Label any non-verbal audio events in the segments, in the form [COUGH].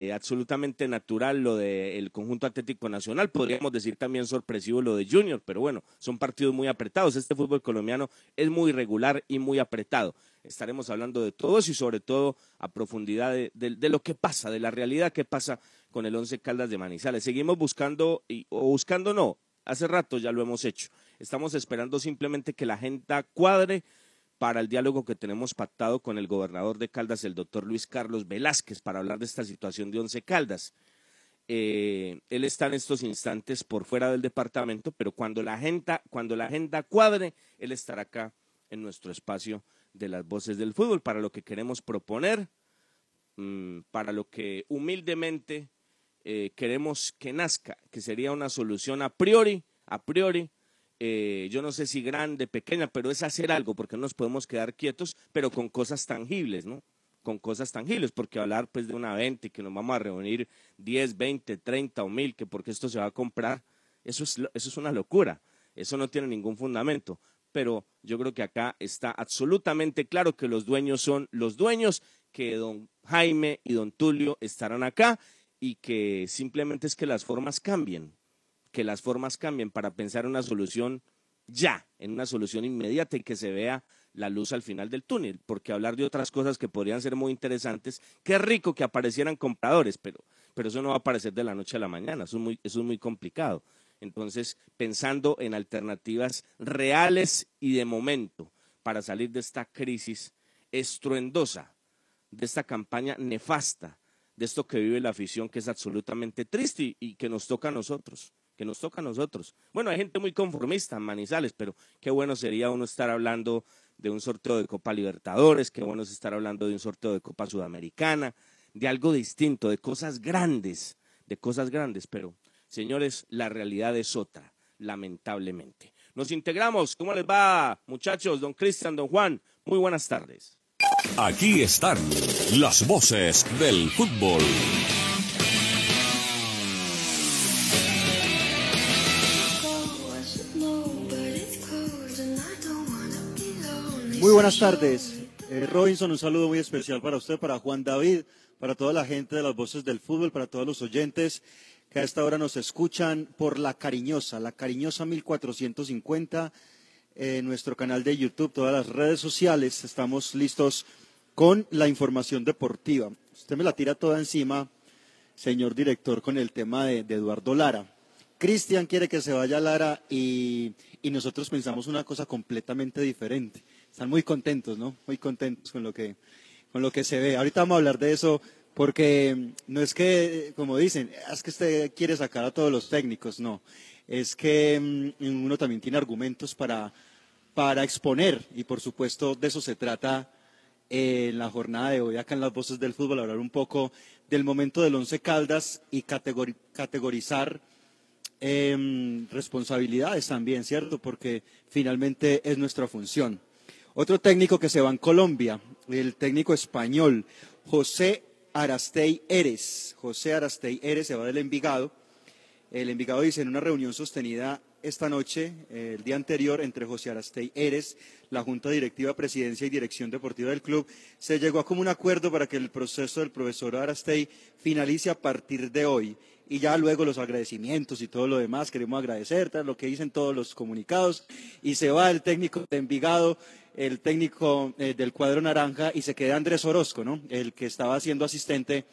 eh, absolutamente natural lo del conjunto Atlético Nacional, podríamos decir también sorpresivo lo de Junior, pero bueno, son partidos muy apretados. Este fútbol colombiano es muy regular y muy apretado. Estaremos hablando de todo eso y sobre todo a profundidad de, lo que pasa, de la realidad que pasa con el Once Caldas de Manizales. Seguimos buscando, o buscando no, hace rato ya lo hemos hecho. Estamos esperando simplemente que la agenda cuadre para el diálogo que tenemos pactado con el gobernador de Caldas, el doctor Luis Carlos Velázquez, para hablar de esta situación de Once Caldas. Eh, él está en estos instantes por fuera del departamento, pero cuando la agenda, cuando la agenda cuadre, él estará acá en nuestro espacio de las voces del fútbol para lo que queremos proponer, mm, para lo que humildemente eh, queremos que nazca, que sería una solución a priori, a priori, eh, yo no sé si grande, pequeña, pero es hacer algo, porque no nos podemos quedar quietos, pero con cosas tangibles, ¿no? Con cosas tangibles, porque hablar pues de una venta y que nos vamos a reunir 10, 20, 30 o mil, que porque esto se va a comprar, eso es, eso es una locura, eso no tiene ningún fundamento. Pero yo creo que acá está absolutamente claro que los dueños son los dueños, que don Jaime y don Tulio estarán acá y que simplemente es que las formas cambien que las formas cambien para pensar en una solución ya, en una solución inmediata y que se vea la luz al final del túnel, porque hablar de otras cosas que podrían ser muy interesantes, qué rico que aparecieran compradores, pero, pero eso no va a aparecer de la noche a la mañana, eso es muy, eso es muy complicado. Entonces, pensando en alternativas reales y de momento para salir de esta crisis estruendosa, de esta campaña nefasta, de esto que vive la afición, que es absolutamente triste y que nos toca a nosotros que nos toca a nosotros. Bueno, hay gente muy conformista Manizales, pero qué bueno sería uno estar hablando de un sorteo de Copa Libertadores, qué bueno es estar hablando de un sorteo de Copa Sudamericana, de algo distinto, de cosas grandes, de cosas grandes, pero señores, la realidad es otra, lamentablemente. Nos integramos, ¿cómo les va, muchachos? Don Cristian, don Juan, muy buenas tardes. Aquí están las voces del fútbol. Buenas tardes. Eh, Robinson, un saludo muy especial para usted, para Juan David, para toda la gente de las voces del fútbol, para todos los oyentes que a esta hora nos escuchan por La Cariñosa, La Cariñosa 1450, en nuestro canal de YouTube, todas las redes sociales. Estamos listos con la información deportiva. Usted me la tira toda encima, señor director, con el tema de, Eduardo Lara. Cristian quiere que se vaya Lara y nosotros pensamos una cosa completamente diferente están muy contentos, ¿no? Muy contentos con lo que, con lo que se ve. Ahorita vamos a hablar de eso porque mm, no es que, como dicen, es que usted quiere sacar a todos los técnicos, no. Es que mm, uno también tiene argumentos para, para exponer y por supuesto de eso se trata en la jornada de hoy acá en las voces del fútbol, hablar un poco del momento del Once Caldas y categorizar em, responsabilidades también, ¿cierto? Porque finalmente es nuestra función. Otro técnico que se va en Colombia, el técnico español, José Arastey Eres. José Arastey Eres se va del Envigado. El Envigado dice en una reunión sostenida esta noche, el día anterior, entre José Arastey Eres, la Junta Directiva, Presidencia y Dirección Deportiva del club, se llegó a como un acuerdo para que el proceso del profesor Arastey finalice a partir de hoy y ya luego los agradecimientos y todo lo demás. Queremos agradecer lo que dicen todos los comunicados y se va el técnico de Envigado, el técnico eh, del cuadro naranja y se queda Andrés Orozco, ¿no? El que estaba siendo asistente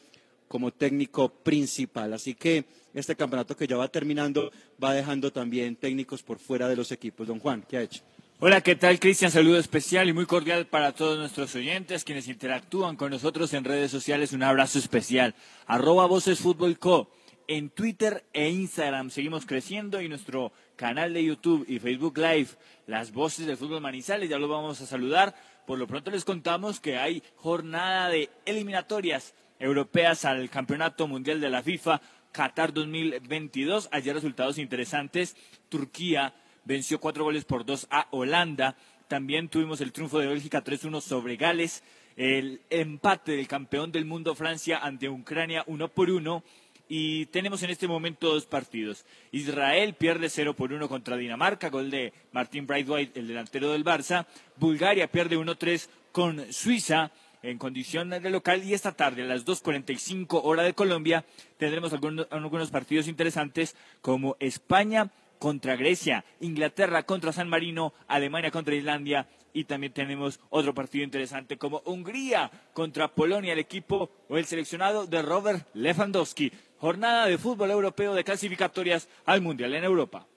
como técnico principal. Así que este campeonato que ya va terminando va dejando también técnicos por fuera de los equipos. Don Juan, ¿qué ha hecho? Hola, ¿qué tal, Cristian? Saludo especial y muy cordial para todos nuestros oyentes, quienes interactúan con nosotros en redes sociales. Un abrazo especial. Arroba Voces Fútbol Co en Twitter e Instagram. Seguimos creciendo y nuestro canal de YouTube y Facebook Live, las voces del fútbol Manizales, ya lo vamos a saludar. Por lo pronto les contamos que hay jornada de eliminatorias europeas al Campeonato Mundial de la FIFA Qatar 2022. Ayer resultados interesantes. Turquía venció cuatro goles por dos a Holanda. También tuvimos el triunfo de Bélgica 3-1 sobre Gales. El empate del campeón del mundo Francia ante Ucrania uno por uno y tenemos en este momento dos partidos. Israel pierde 0 por 1 contra Dinamarca, gol de Martín Brightwhite, el delantero del Barça. Bulgaria pierde 1-3 con Suiza. en condición de local y esta tarde a las 2.45 hora de Colombia tendremos algunos partidos interesantes como España contra Grecia, Inglaterra contra San Marino, Alemania contra Islandia y también tenemos otro partido interesante como Hungría contra Polonia, el equipo o el seleccionado de Robert Lewandowski. Jornada de fútbol europeo de clasificatorias al Mundial en Europa.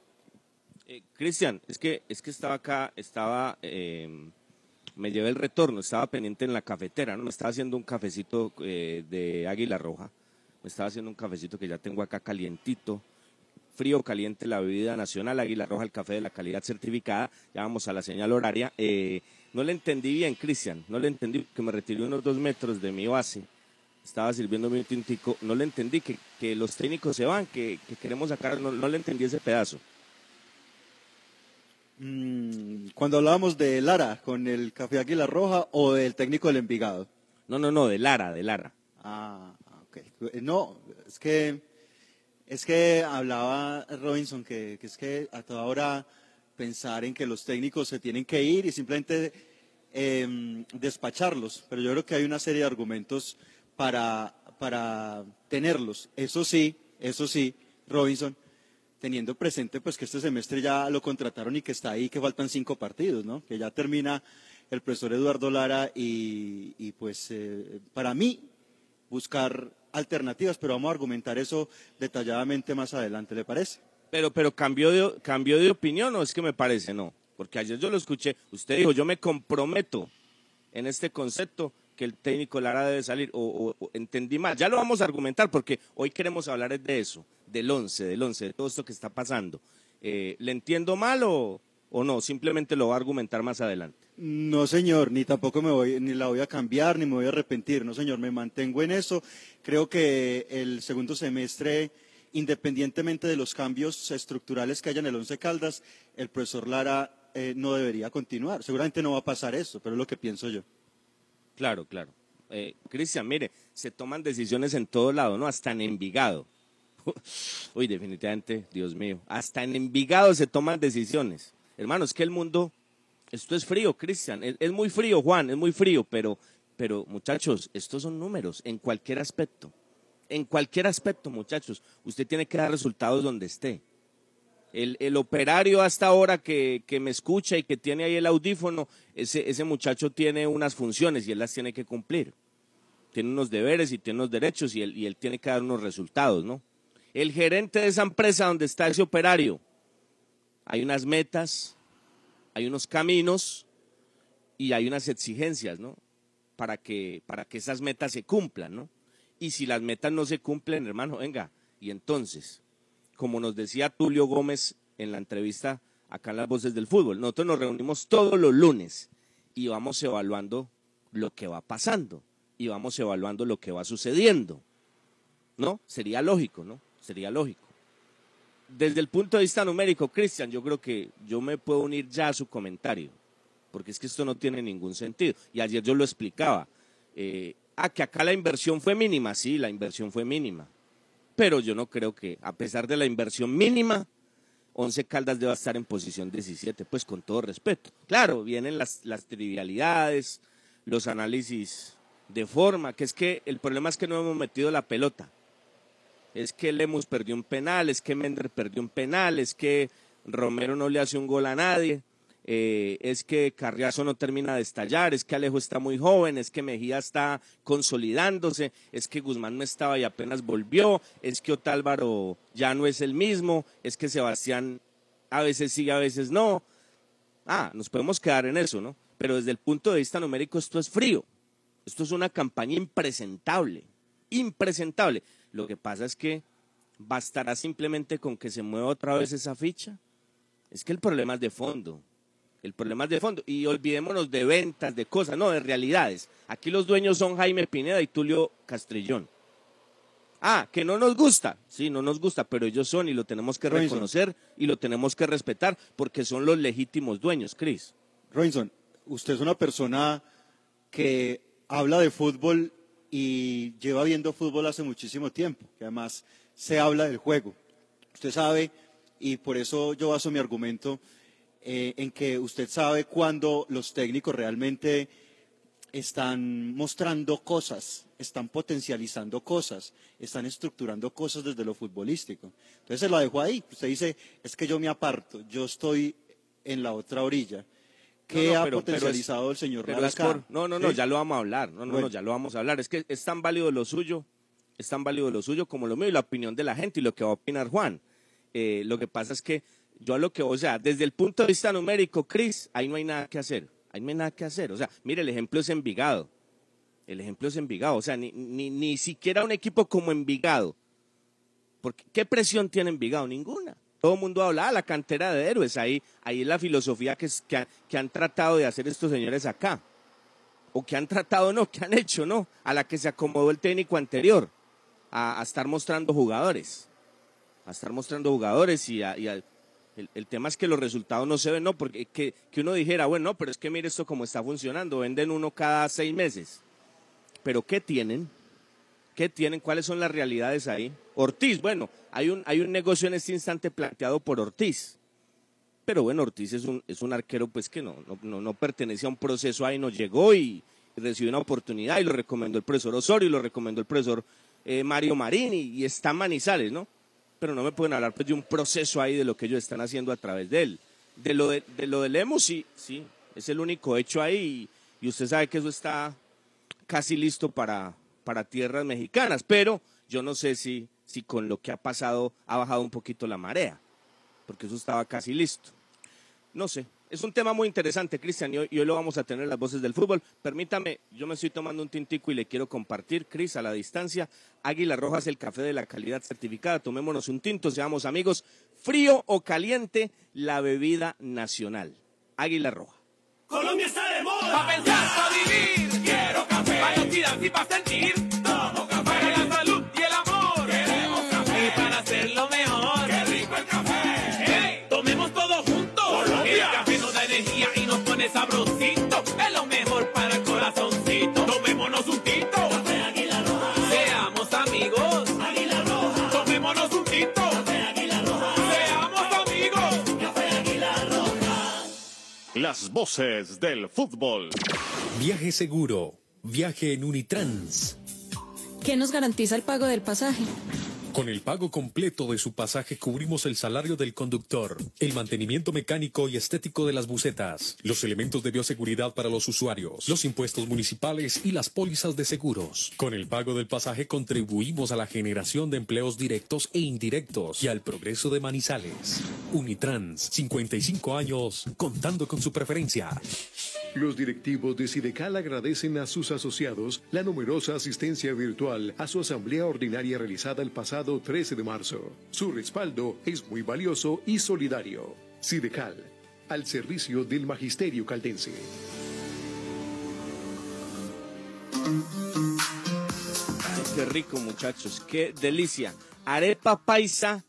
Eh, Cristian, es que, es que estaba acá, estaba, eh, me llevé el retorno, estaba pendiente en la cafetera, ¿no? Me estaba haciendo un cafecito eh, de Águila Roja, me estaba haciendo un cafecito que ya tengo acá calientito, frío, caliente, la bebida nacional, Águila Roja, el café de la calidad certificada, ya vamos a la señal horaria. no le entendí bien, Cristian, no le entendí, que me retiré unos dos metros de mi base estaba sirviéndome un tintico, no le entendí que, que los técnicos se van, que, que queremos sacar, no, no, le entendí ese pedazo. Mm, cuando hablábamos de Lara con el Café Águila Roja o del técnico del Envigado. No, no, no, de Lara, de Lara. Ah, ok. Eh, no, es que es que hablaba Robinson que, es que a toda hora pensar en que los técnicos se tienen que ir y simplemente eh, despacharlos, pero yo creo que hay una serie de argumentos para, para tenerlos. Eso sí, eso sí, Robinson, teniendo presente pues que este semestre ya lo contrataron y que está ahí, que faltan cinco partidos, ¿no? Que ya termina el profesor Eduardo Lara y, y pues eh, para mí buscar alternativas, pero vamos a argumentar eso detalladamente más adelante, ¿le parece? Pero, pero cambió de, cambió de opinión o es que me parece, no, porque ayer yo lo escuché, usted dijo, yo me comprometo en este concepto que el técnico Lara debe salir, o, entendí mal. Ya lo vamos a argumentar porque hoy queremos hablar de eso, del once, del once, de todo esto que está pasando. Eh, ¿Le entiendo mal o, o no? Simplemente lo va a argumentar más adelante. No, señor, ni tampoco me voy, ni la voy a cambiar, ni me voy a arrepentir. No, señor, me mantengo en eso. Creo que el segundo semestre, independientemente de los cambios estructurales que haya en el Once Caldas, el profesor Lara eh, no debería continuar. Seguramente no va a pasar eso, pero es lo que pienso yo. Claro, claro. Eh, Cristian, mire, se toman decisiones en todo lado, ¿no? Hasta en Envigado. [LAUGHS] Uy, definitivamente, Dios mío, hasta en Envigado se toman decisiones. Hermanos, que el mundo, esto es frío, Cristian, es, muy frío, Juan, es muy frío, pero, pero muchachos, estos son números en cualquier aspecto. En cualquier aspecto, muchachos, usted tiene que dar resultados donde esté. El, operario hasta ahora que, me escucha y que tiene ahí el audífono, ese, muchacho tiene unas funciones y él las tiene que cumplir. Tiene unos deberes y tiene unos derechos y él, y él tiene que dar unos resultados, ¿no? El gerente de esa empresa donde está ese operario, hay unas metas, hay unos caminos y hay unas exigencias, ¿no? Para que, para que esas metas se cumplan, ¿no? Y si las metas no se cumplen, hermano, venga, y entonces, como nos decía Tulio Gómez en la entrevista acá en las voces del fútbol. Nosotros nos reunimos todos los lunes y vamos evaluando lo que va pasando y vamos evaluando lo que va sucediendo. ¿No? Sería lógico, ¿no? Sería lógico. Desde el punto de vista numérico, Cristian, yo creo que yo me puedo unir ya a su comentario, porque es que esto no tiene ningún sentido. Y ayer yo lo explicaba. Eh, ah, que acá la inversión fue mínima, sí, la inversión fue mínima pero yo no creo que, a pesar de la inversión mínima, Once Caldas deba estar en posición 17, pues con todo respeto. Claro, vienen las, trivialidades, los análisis de forma, que es que el problema es que no hemos metido la pelota. Es que Lemus perdió un penal, es que Mender perdió un penal, es que Romero no le hace un gol a nadie. Eh, es que Carriazo no termina de estallar, es que Alejo está muy joven, es que Mejía está consolidándose, es que Guzmán no estaba y apenas volvió, es que Otálvaro ya no es el mismo, es que Sebastián a veces sí, a veces no. Ah, nos podemos quedar en eso, ¿no? Pero desde el punto de vista numérico esto es frío. Esto es una campaña impresentable, impresentable. Lo que pasa es que bastará simplemente con que se mueva otra vez esa ficha. Es que el problema es de fondo. El problema es de fondo. Y olvidémonos de ventas, de cosas, no, de realidades. Aquí los dueños son Jaime Pineda y Tulio Castrillón. Ah, que no nos gusta. Sí, no nos gusta, pero ellos son y lo tenemos que reconocer y lo tenemos que respetar porque son los legítimos dueños, Cris. Robinson, usted es una persona que habla de fútbol y lleva viendo fútbol hace muchísimo tiempo, que además se habla del juego. Usted sabe, y por eso yo baso mi argumento, eh, en que usted sabe cuándo los técnicos realmente están mostrando cosas, están potencializando cosas, están estructurando cosas desde lo futbolístico. Entonces se lo dejo ahí. Usted dice, es que yo me aparto, yo estoy en la otra orilla. ¿Qué ha potencializado el señor pero No, no, no, ya lo vamos a hablar. No, no, no, ya lo vamos a hablar. Es que es tan válido lo suyo, es tan válido lo suyo como lo mío y la opinión de la gente y lo que va a opinar Juan. Eh, lo que pasa es que yo a lo que, o sea, desde el punto de vista numérico, Cris, ahí no hay nada que hacer. Ahí no hay nada que hacer. O sea, mire, el ejemplo es Envigado. El ejemplo es Envigado. O sea, ni, ni, ni siquiera un equipo como Envigado. Porque, ¿Qué presión tiene Envigado? Ninguna. Todo el mundo habla, ah, la cantera de héroes. Ahí, ahí es la filosofía que, que, han tratado de hacer estos señores acá. O que han tratado, no, que han hecho, no. A la que se acomodó el técnico anterior. A, estar mostrando jugadores. A estar mostrando jugadores y a, el, tema es que los resultados no se ven, no, porque que, uno dijera, bueno, no, pero es que mire esto cómo está funcionando, venden uno cada seis meses. Pero ¿qué tienen? ¿Qué tienen? ¿Cuáles son las realidades ahí? Ortiz, bueno, hay un, hay un negocio en este instante planteado por Ortiz. Pero bueno, Ortiz es un, es un arquero pues que no, no, no pertenece a un proceso ahí, no llegó y, recibió una oportunidad y lo recomendó el profesor Osorio y lo recomendó el profesor eh, Mario Marín y, está Manizales, ¿no? pero no me pueden hablar pues, de un proceso ahí de lo que ellos están haciendo a través de él. De lo de, lo del Lemos, sí, sí, es el único hecho ahí y, usted sabe que eso está casi listo para, para tierras mexicanas, pero yo no sé si, si con lo que ha pasado ha bajado un poquito la marea, porque eso estaba casi listo. No sé, es un tema muy interesante, Cristian, y hoy, lo vamos a tener las voces del fútbol. Permítame, yo me estoy tomando un tintico y le quiero compartir, Cris, a la distancia. Águila Roja es el café de la calidad certificada. Tomémonos un tinto, seamos amigos. Frío o caliente, la bebida nacional. Águila Roja. Colombia está de moda. Pa' pensar, vivir. Café. Y pa' sentir. Todo café. Para la salud y el amor. Queremos café. Y para hacerlo mejor. Qué rico el café. Hey, tomemos todo juntos. Colombia y nos pone sabrosito. Es lo mejor para el corazoncito. Tomémonos un tito. Café Águila Roja. Seamos amigos. Águila Roja. Tomémonos un tito. Café Águila Roja. Seamos amigos. Café Águila Roja. Las voces del fútbol. Viaje seguro. Viaje en Unitrans. ¿Qué nos garantiza el pago del pasaje? Con el pago completo de su pasaje cubrimos el salario del conductor, el mantenimiento mecánico y estético de las bucetas, los elementos de bioseguridad para los usuarios, los impuestos municipales y las pólizas de seguros. Con el pago del pasaje contribuimos a la generación de empleos directos e indirectos y al progreso de Manizales. Unitrans, 55 años, contando con su preferencia. Los directivos de Sidecal agradecen a sus asociados la numerosa asistencia virtual a su asamblea ordinaria realizada el pasado 13 de marzo. Su respaldo es muy valioso y solidario. Sidecal, al servicio del magisterio caldense. qué rico muchachos, qué delicia. Arepa paisa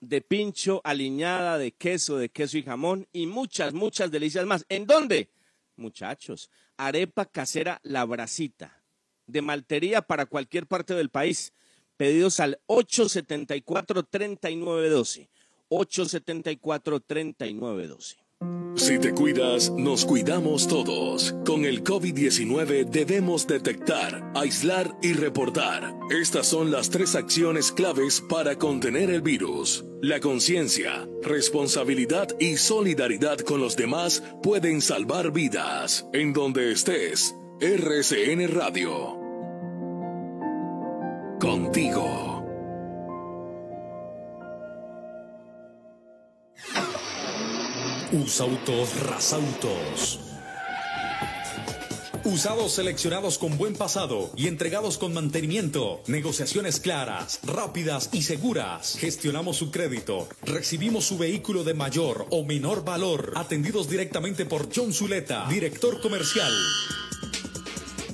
de pincho, aliñada de queso, de queso y jamón y muchas, muchas delicias más. ¿En dónde? Muchachos, arepa casera La Bracita, de maltería para cualquier parte del país. Pedidos al 874-3912. 874-3912. Si te cuidas, nos cuidamos todos. Con el COVID-19 debemos detectar, aislar y reportar. Estas son las tres acciones claves para contener el virus. La conciencia, responsabilidad y solidaridad con los demás pueden salvar vidas. En donde estés, RCN Radio. Contigo. Usautos Rasautos. Usados seleccionados con buen pasado y entregados con mantenimiento. Negociaciones claras, rápidas y seguras. Gestionamos su crédito. Recibimos su vehículo de mayor o menor valor. Atendidos directamente por John Zuleta, director comercial.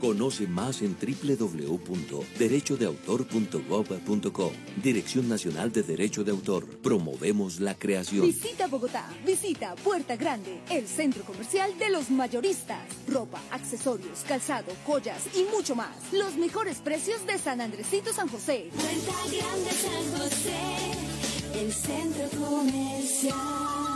Conoce más en www.derechodeautor.gov.co. Dirección Nacional de Derecho de Autor. Promovemos la creación. Visita Bogotá, visita Puerta Grande, el centro comercial de los mayoristas. Ropa, accesorios, calzado, joyas y mucho más. Los mejores precios de San Andresito San José. Puerta Grande San José, el centro comercial.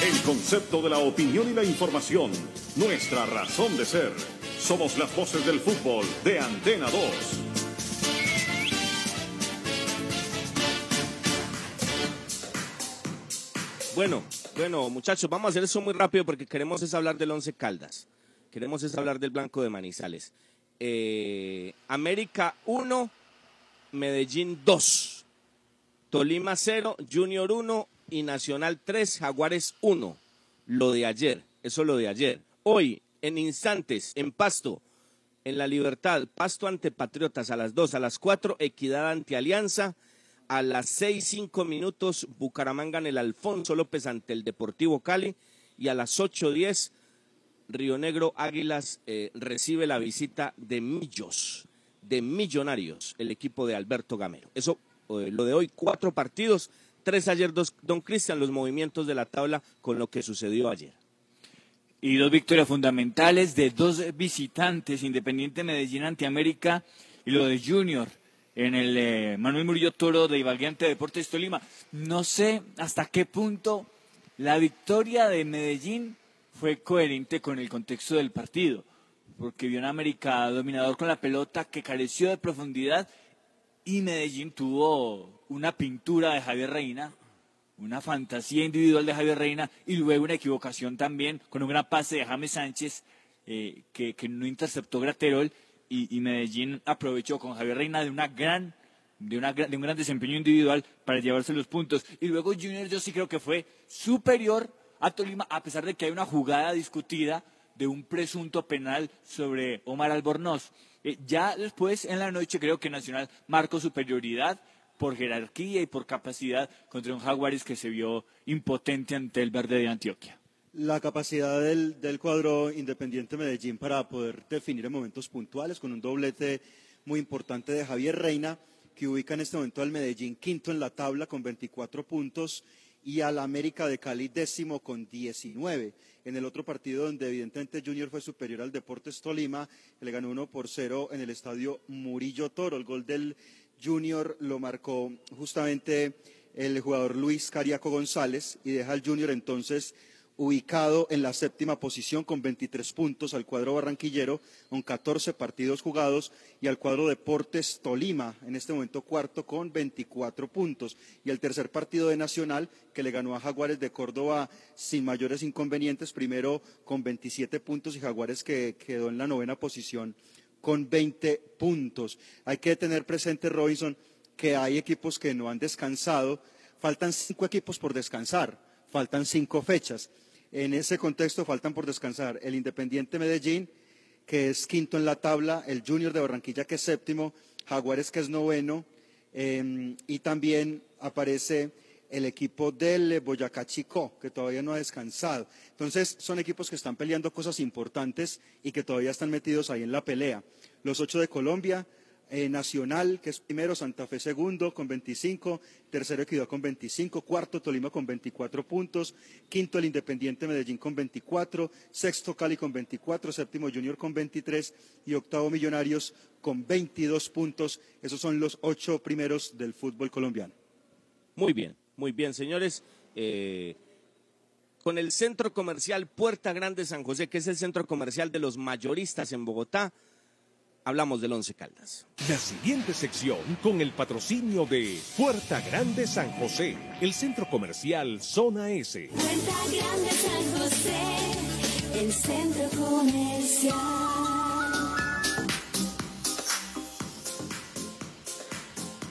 El concepto de la opinión y la información. Nuestra razón de ser. Somos las voces del fútbol de Antena 2. Bueno, bueno, muchachos, vamos a hacer eso muy rápido porque queremos es hablar del Once Caldas. Queremos es hablar del Blanco de Manizales. Eh, América 1, Medellín 2. Tolima 0, Junior 1 y Nacional 3, Jaguares 1. Lo de ayer, eso lo de ayer. Hoy, en instantes, en Pasto, en La Libertad, Pasto ante Patriotas a las 2, a las 4, Equidad ante Alianza, a las 6, 5 minutos, Bucaramanga en el Alfonso López ante el Deportivo Cali, y a las 8, 10, Río Negro Águilas eh, recibe la visita de Millos, de Millonarios, el equipo de Alberto Gamero. Eso, eh, lo de hoy, cuatro partidos, tres ayer, dos, don Cristian, los movimientos de la tabla con lo que sucedió ayer. Y dos victorias fundamentales de dos visitantes, Independiente Medellín ante América y lo de Junior en el eh, Manuel Murillo Toro de Ibaguiante Deportes Tolima. No sé hasta qué punto la victoria de Medellín fue coherente con el contexto del partido, porque vio un América dominador con la pelota que careció de profundidad y Medellín tuvo una pintura de Javier Reina, una fantasía individual de Javier Reina y luego una equivocación también con un gran pase de James Sánchez eh, que, que, no interceptó Graterol y, Medellín aprovechó con Javier Reina de una gran de, una, de un gran desempeño individual para llevarse los puntos y luego Junior yo sí creo que fue superior a Tolima a pesar de que hay una jugada discutida de un presunto penal sobre Omar Albornoz. Eh, ya después en la noche creo que Nacional marcó superioridad por jerarquía y por capacidad contra un Jaguares que se vio impotente ante el verde de Antioquia. La capacidad del, del, cuadro Independiente Medellín para poder definir en momentos puntuales con un doblete muy importante de Javier Reina, que ubica en este momento al Medellín quinto en la tabla con 24 puntos y al América de Cali décimo con 19. En el otro partido donde evidentemente Junior fue superior al Deportes Tolima, le ganó 1 por 0 en el estadio Murillo Toro. El gol del Junior lo marcó justamente el jugador Luis Cariaco González y deja al Junior entonces ubicado en la séptima posición con 23 puntos al cuadro barranquillero con 14 partidos jugados y al cuadro Deportes Tolima en este momento cuarto con 24 puntos. Y el tercer partido de Nacional que le ganó a Jaguares de Córdoba sin mayores inconvenientes primero con 27 puntos y Jaguares que quedó en la novena posición con 20 puntos. Hay que tener presente, Robinson, que hay equipos que no han descansado. Faltan cinco equipos por descansar, faltan cinco fechas. En ese contexto faltan por descansar el Independiente Medellín, que es quinto en la tabla, el Junior de Barranquilla, que es séptimo, Jaguares, que es noveno, eh, y también aparece el equipo del Boyacá Chico, que todavía no ha descansado. Entonces, son equipos que están peleando cosas importantes y que todavía están metidos ahí en la pelea. Los ocho de Colombia, eh, Nacional, que es primero, Santa Fe segundo con 25, tercero Equidad con 25, cuarto Tolima con 24 puntos, quinto el Independiente Medellín con 24, sexto Cali con 24, séptimo Junior con 23 y octavo Millonarios con 22 puntos. Esos son los ocho primeros del fútbol colombiano. Muy bien, muy bien, señores. Eh, con el centro comercial Puerta Grande San José, que es el centro comercial de los mayoristas en Bogotá, hablamos del Once Caldas. La siguiente sección con el patrocinio de Puerta Grande San José, el centro comercial Zona S. Puerta Grande San José, el centro comercial.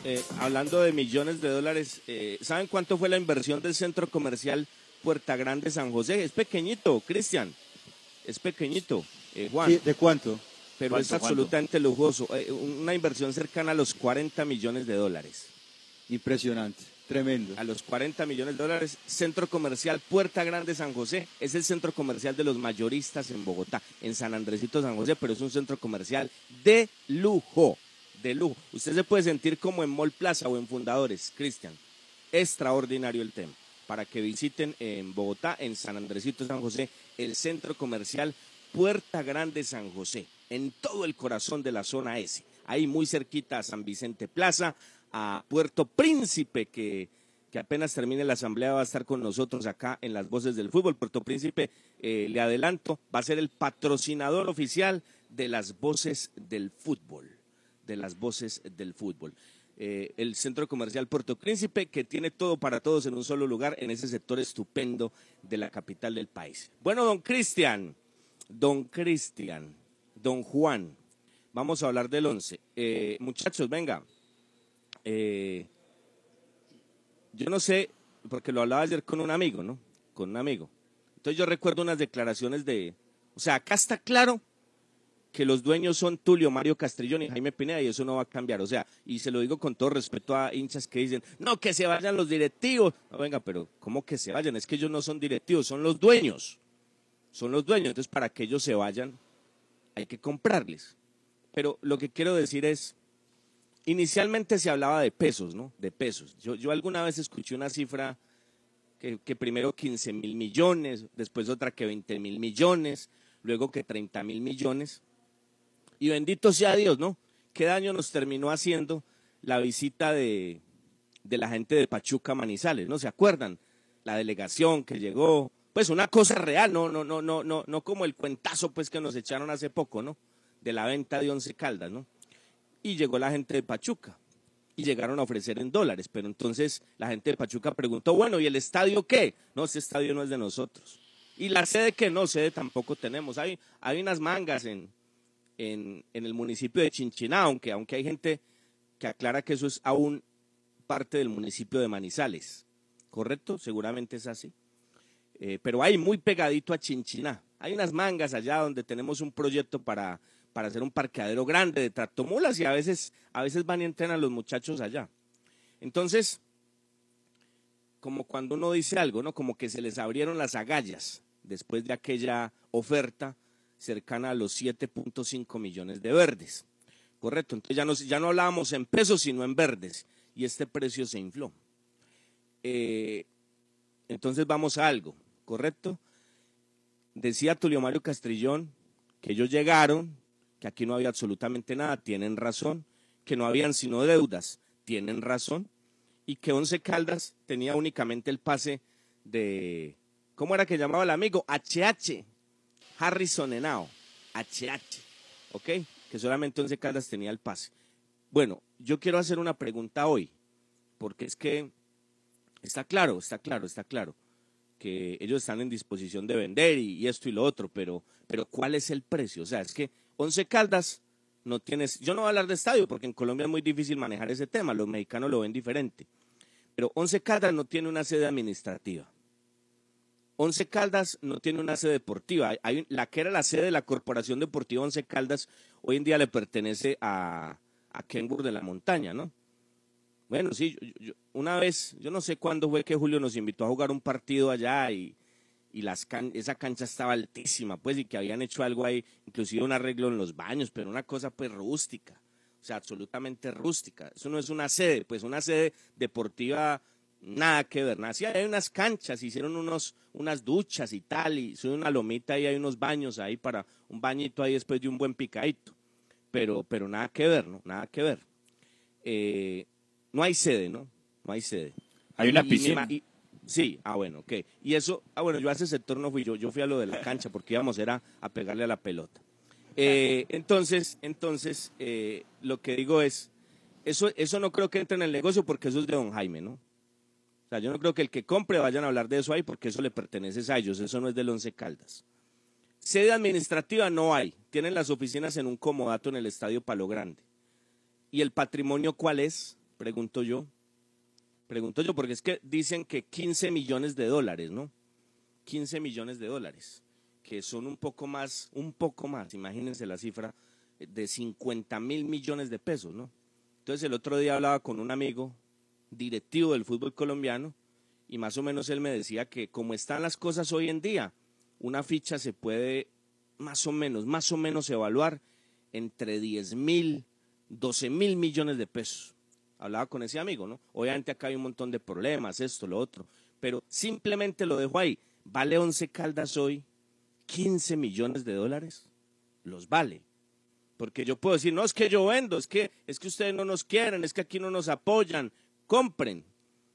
Eh, hablando de millones de dólares, eh, ¿saben cuánto fue la inversión del centro comercial Puerta Grande San José? Es pequeñito, Cristian. Es pequeñito, eh, Juan. Sí, ¿De cuánto? pero ¿Cuánto, es cuánto? absolutamente lujoso. Eh, una inversión cercana a los 40 millones de dólares. Impresionante, tremendo. A los 40 millones de dólares. Centro comercial Puerta Grande San José. Es el centro comercial de los mayoristas en Bogotá, en San Andresito San José, pero es un centro comercial de lujo. De lujo. Usted se puede sentir como en Mall Plaza o en Fundadores, Cristian. Extraordinario el tema. Para que visiten en Bogotá, en San Andresito San José, el centro comercial Puerta Grande San José, en todo el corazón de la zona S. Ahí muy cerquita a San Vicente Plaza, a Puerto Príncipe, que, que apenas termine la asamblea va a estar con nosotros acá en las voces del fútbol. Puerto Príncipe, eh, le adelanto, va a ser el patrocinador oficial de las voces del fútbol, de las voces del fútbol. Eh, el centro comercial Puerto Príncipe, que tiene todo para todos en un solo lugar, en ese sector estupendo de la capital del país. Bueno, don Cristian, don Cristian, don Juan, vamos a hablar del once. Eh, muchachos, venga. Eh, yo no sé, porque lo hablaba ayer con un amigo, ¿no? Con un amigo. Entonces yo recuerdo unas declaraciones de, o sea, acá está claro que los dueños son Tulio Mario Castrillón y Jaime Pineda y eso no va a cambiar. O sea, y se lo digo con todo respeto a hinchas que dicen, no, que se vayan los directivos. Venga, pero ¿cómo que se vayan? Es que ellos no son directivos, son los dueños. Son los dueños. Entonces, para que ellos se vayan, hay que comprarles. Pero lo que quiero decir es, inicialmente se hablaba de pesos, ¿no? De pesos. Yo, yo alguna vez escuché una cifra que, que primero 15 mil millones, después otra que 20 mil millones, luego que 30 mil millones. Y bendito sea Dios, ¿no? ¿Qué daño nos terminó haciendo la visita de, de la gente de Pachuca Manizales? ¿No se acuerdan? La delegación que llegó, pues una cosa real, no, no, no, no, no, no como el cuentazo pues que nos echaron hace poco, ¿no? De la venta de Once Caldas, ¿no? Y llegó la gente de Pachuca y llegaron a ofrecer en dólares, pero entonces la gente de Pachuca preguntó, bueno, ¿y el estadio qué? No, ese estadio no es de nosotros. ¿Y la sede qué? No, sede tampoco tenemos. Hay, hay unas mangas en, en, el municipio de Chinchiná, aunque, aunque hay gente que aclara que eso es aún parte del municipio de Manizales. ¿Correcto? Seguramente es así. Eh, pero hay muy pegadito a Chinchiná. Hay unas mangas allá donde tenemos un proyecto para, para hacer un parqueadero grande de tractomulas y a veces, a veces van y entrenan los muchachos allá. Entonces, como cuando uno dice algo, ¿no? Como que se les abrieron las agallas después de aquella oferta cercana a los 7.5 millones de verdes. Correcto, entonces ya no, ya no hablábamos en pesos, sino en verdes, y este precio se infló. Eh, entonces vamos a algo, ¿correcto? Decía Tulio Mario Castrillón que ellos llegaron, que aquí no había absolutamente nada, tienen razón, que no habían sino deudas, tienen razón, y que Once Caldas tenía únicamente el pase de, ¿cómo era que llamaba el amigo? HH, Harrison Henao, HH, ¿ok? Que solamente Once Caldas tenía el pase. Bueno, yo quiero hacer una pregunta hoy, porque es que está claro, está claro, está claro que ellos están en disposición de vender y, y, esto y lo otro, pero, pero ¿cuál es el precio? O sea, es que Once Caldas no tienes, yo no voy a hablar de estadio porque en Colombia es muy difícil manejar ese tema, los mexicanos lo ven diferente, pero Once Caldas no tiene una sede administrativa. Once Caldas no tiene una sede deportiva. La que era la sede de la Corporación Deportiva Once Caldas, hoy en día le pertenece a, a de la Montaña, ¿no? Bueno, sí, yo, yo, una vez, yo no sé cuándo fue que Julio nos invitó a jugar un partido allá y, y las can esa cancha estaba altísima, pues, y que habían hecho algo ahí, inclusive un arreglo en los baños, pero una cosa pues rústica, o sea, absolutamente rústica. Eso no es una sede, pues una sede deportiva, nada que ver, nada. Sí, hay unas canchas, hicieron unos, unas duchas y tal, y sube una lomita y hay unos baños ahí para un bañito ahí después de un buen picadito, pero, pero nada que ver, ¿no? Nada que ver. Eh, no hay sede, ¿no? No hay sede. Hay una y piscina. y- sí, ah, bueno, ok. Y eso, ah, bueno, yo a ese sector no fui yo, yo fui a lo de la cancha porque íbamos era a pegarle a la pelota. Eh, entonces, entonces, eh, lo que digo es, eso, eso no creo que entre en el negocio porque eso es de don Jaime, ¿no? O sea, yo no creo que el que compre vayan a hablar de eso ahí porque eso le pertenece a ellos, eso no es del Once Caldas. Sede administrativa no hay, tienen las oficinas en un comodato en el Estadio Palo Grande. ¿Y el patrimonio cuál es? Pregunto yo. Pregunto yo, porque es que dicen que 15 millones de dólares, ¿no? 15 millones de dólares, que son un poco más, un poco más, imagínense la cifra, de 50 mil millones de pesos, ¿no? Entonces el otro día hablaba con un amigo directivo del fútbol colombiano y más o menos él me decía que como están las cosas hoy en día, una ficha se puede más o menos, más o menos evaluar entre 10 mil, 12 mil millones de pesos. Hablaba con ese amigo, ¿no? Obviamente acá hay un montón de problemas, esto, lo otro, pero simplemente lo dejo ahí. ¿Vale 11 caldas hoy 15 millones de dólares? Los vale. Porque yo puedo decir, no es que yo vendo, es que, es que ustedes no nos quieren, es que aquí no nos apoyan, compren.